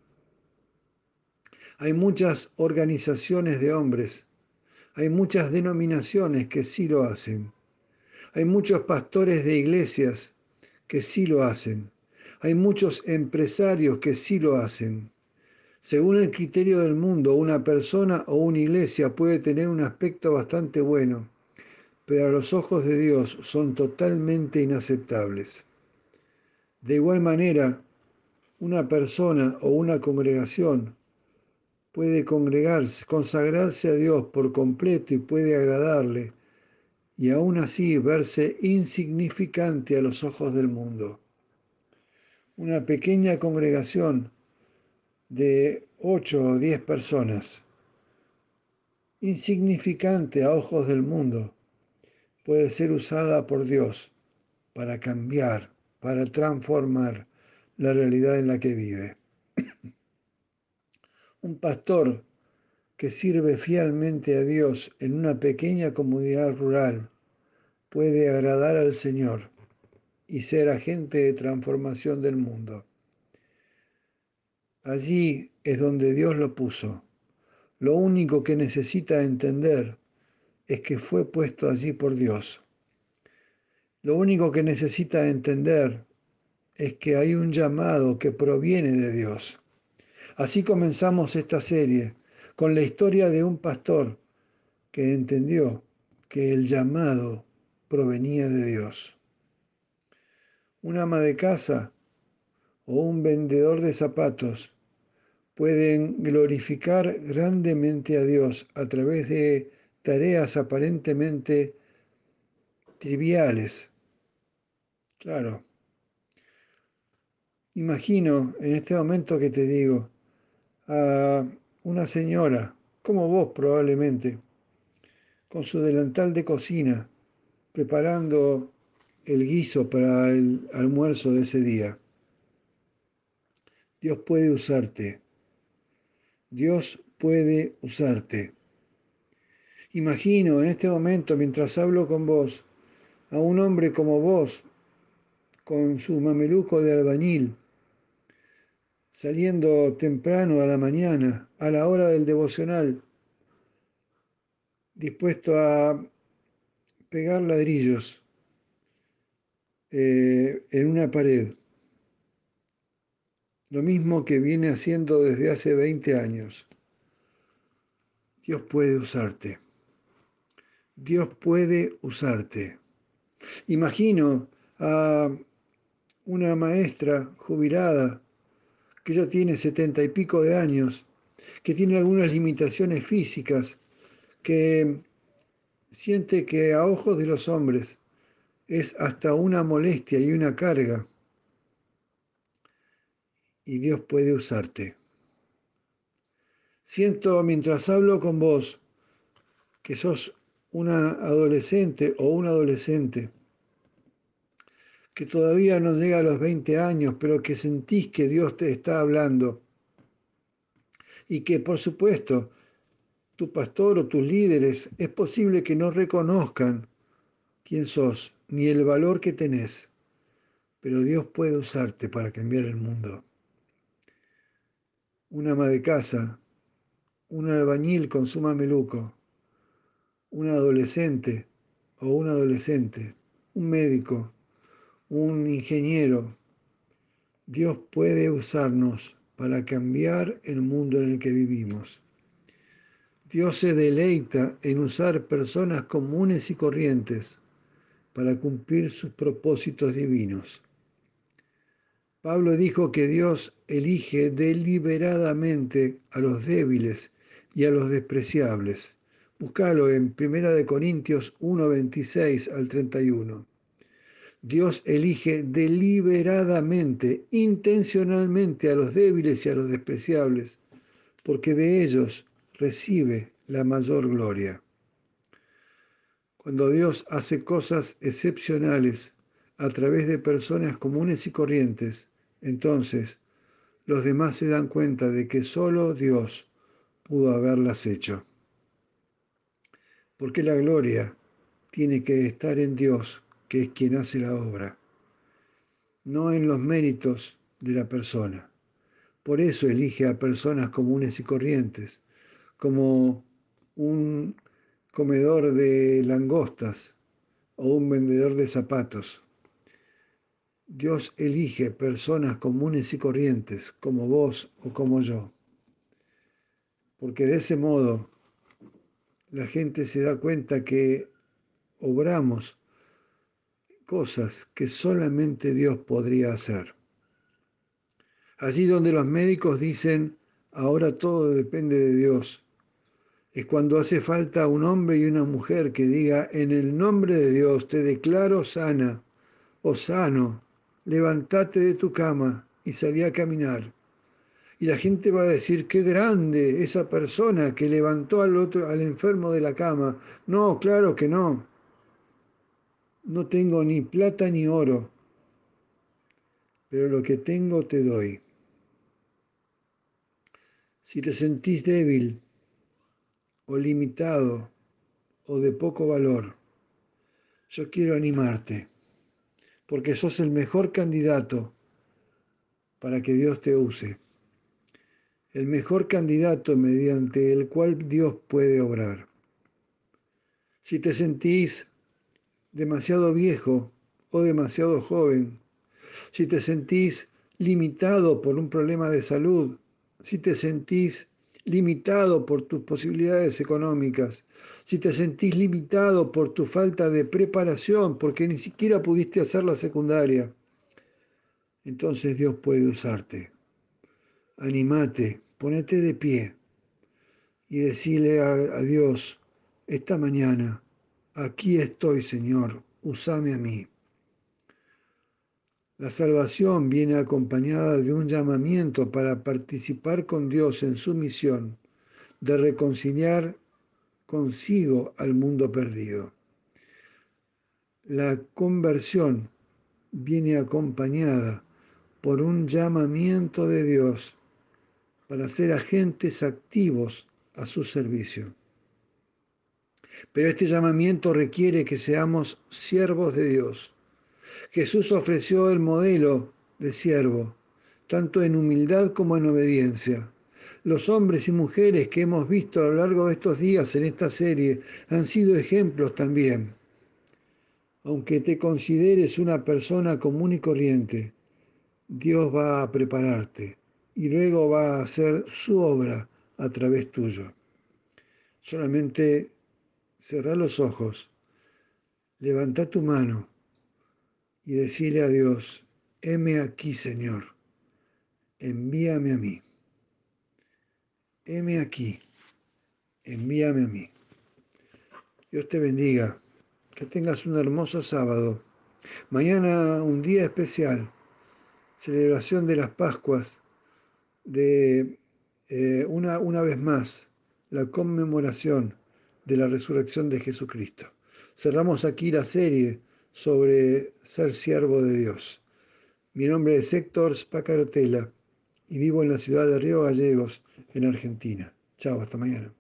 Hay muchas organizaciones de hombres, hay muchas denominaciones que sí lo hacen, hay muchos pastores de iglesias que sí lo hacen hay muchos empresarios que sí lo hacen. Según el criterio del mundo, una persona o una iglesia puede tener un aspecto bastante bueno, pero a los ojos de Dios son totalmente inaceptables. De igual manera, una persona o una congregación puede congregarse, consagrarse a Dios por completo y puede agradarle, y aún así verse insignificante a los ojos del mundo una pequeña congregación de ocho o diez personas, insignificante a ojos del mundo, puede ser usada por Dios para cambiar, para transformar la realidad en la que vive. Un pastor que sirve fielmente a Dios en una pequeña comunidad rural puede agradar al Señor y ser agente de transformación del mundo. Allí es donde Dios lo puso. Lo único que necesita entender es que fue puesto allí por Dios. Lo único que necesita entender es que hay un llamado que proviene de Dios. Así comenzamos esta serie con la historia de un pastor que entendió que el llamado provenía de Dios un ama de casa o un vendedor de zapatos pueden glorificar grandemente a Dios a través de tareas aparentemente triviales. Claro. Imagino en este momento que te digo a una señora, como vos probablemente, con su delantal de cocina, preparando el guiso para el almuerzo de ese día. Dios puede usarte. Dios puede usarte. Imagino en este momento, mientras hablo con vos, a un hombre como vos, con su mameluco de albañil, saliendo temprano a la mañana, a la hora del devocional, dispuesto a pegar ladrillos eh, en una pared. Lo mismo que viene haciendo desde hace 20 años. Dios puede usarte. Dios puede usarte. Imagino a una maestra jubilada que ya tiene setenta y pico de años, que tiene algunas limitaciones físicas, que siente que a ojos de los hombres es hasta una molestia y una carga. Y Dios puede usarte. Siento mientras hablo con vos que sos una adolescente o un adolescente que todavía no llega a los 20 años, pero que sentís que Dios te está hablando. Y que por supuesto tu pastor o tus líderes es posible que no reconozcan quién sos ni el valor que tenés, pero Dios puede usarte para cambiar el mundo. Un ama de casa, un albañil con su mameluco, un adolescente o un adolescente, un médico, un ingeniero. Dios puede usarnos para cambiar el mundo en el que vivimos. Dios se deleita en usar personas comunes y corrientes para cumplir sus propósitos divinos. Pablo dijo que Dios elige deliberadamente a los débiles y a los despreciables. Búscalo en 1 Corintios 1, 26 al 31. Dios elige deliberadamente, intencionalmente a los débiles y a los despreciables, porque de ellos recibe la mayor gloria. Cuando Dios hace cosas excepcionales a través de personas comunes y corrientes, entonces los demás se dan cuenta de que solo Dios pudo haberlas hecho. Porque la gloria tiene que estar en Dios que es quien hace la obra, no en los méritos de la persona. Por eso elige a personas comunes y corrientes, como un comedor de langostas o un vendedor de zapatos. Dios elige personas comunes y corrientes, como vos o como yo, porque de ese modo la gente se da cuenta que obramos cosas que solamente Dios podría hacer. Allí donde los médicos dicen, ahora todo depende de Dios, es cuando hace falta un hombre y una mujer que diga, en el nombre de Dios te declaro sana o sano, levántate de tu cama y salí a caminar. Y la gente va a decir, qué grande esa persona que levantó al otro, al enfermo de la cama. No, claro que no no tengo ni plata ni oro, pero lo que tengo te doy. Si te sentís débil o limitado o de poco valor, yo quiero animarte, porque sos el mejor candidato para que Dios te use, el mejor candidato mediante el cual Dios puede obrar. Si te sentís demasiado viejo o demasiado joven, si te sentís limitado por un problema de salud, si te sentís limitado por tus posibilidades económicas, si te sentís limitado por tu falta de preparación, porque ni siquiera pudiste hacer la secundaria, entonces Dios puede usarte. Animate, ponete de pie y decile a, a Dios esta mañana, Aquí estoy, Señor, usame a mí. La salvación viene acompañada de un llamamiento para participar con Dios en su misión de reconciliar consigo al mundo perdido. La conversión viene acompañada por un llamamiento de Dios para ser agentes activos a su servicio. Pero este llamamiento requiere que seamos siervos de Dios. Jesús ofreció el modelo de siervo, tanto en humildad como en obediencia. Los hombres y mujeres que hemos visto a lo largo de estos días en esta serie han sido ejemplos también. Aunque te consideres una persona común y corriente, Dios va a prepararte y luego va a hacer su obra a través tuyo. Solamente cerrá los ojos, levanta tu mano y decirle a Dios, heme aquí, Señor, envíame a mí. Heme aquí, envíame a mí. Dios te bendiga, que tengas un hermoso sábado. Mañana un día especial, celebración de las Pascuas, de eh, una, una vez más la conmemoración de la resurrección de Jesucristo. Cerramos aquí la serie sobre ser siervo de Dios. Mi nombre es Héctor Spacarotela y vivo en la ciudad de Río Gallegos, en Argentina. Chao, hasta mañana.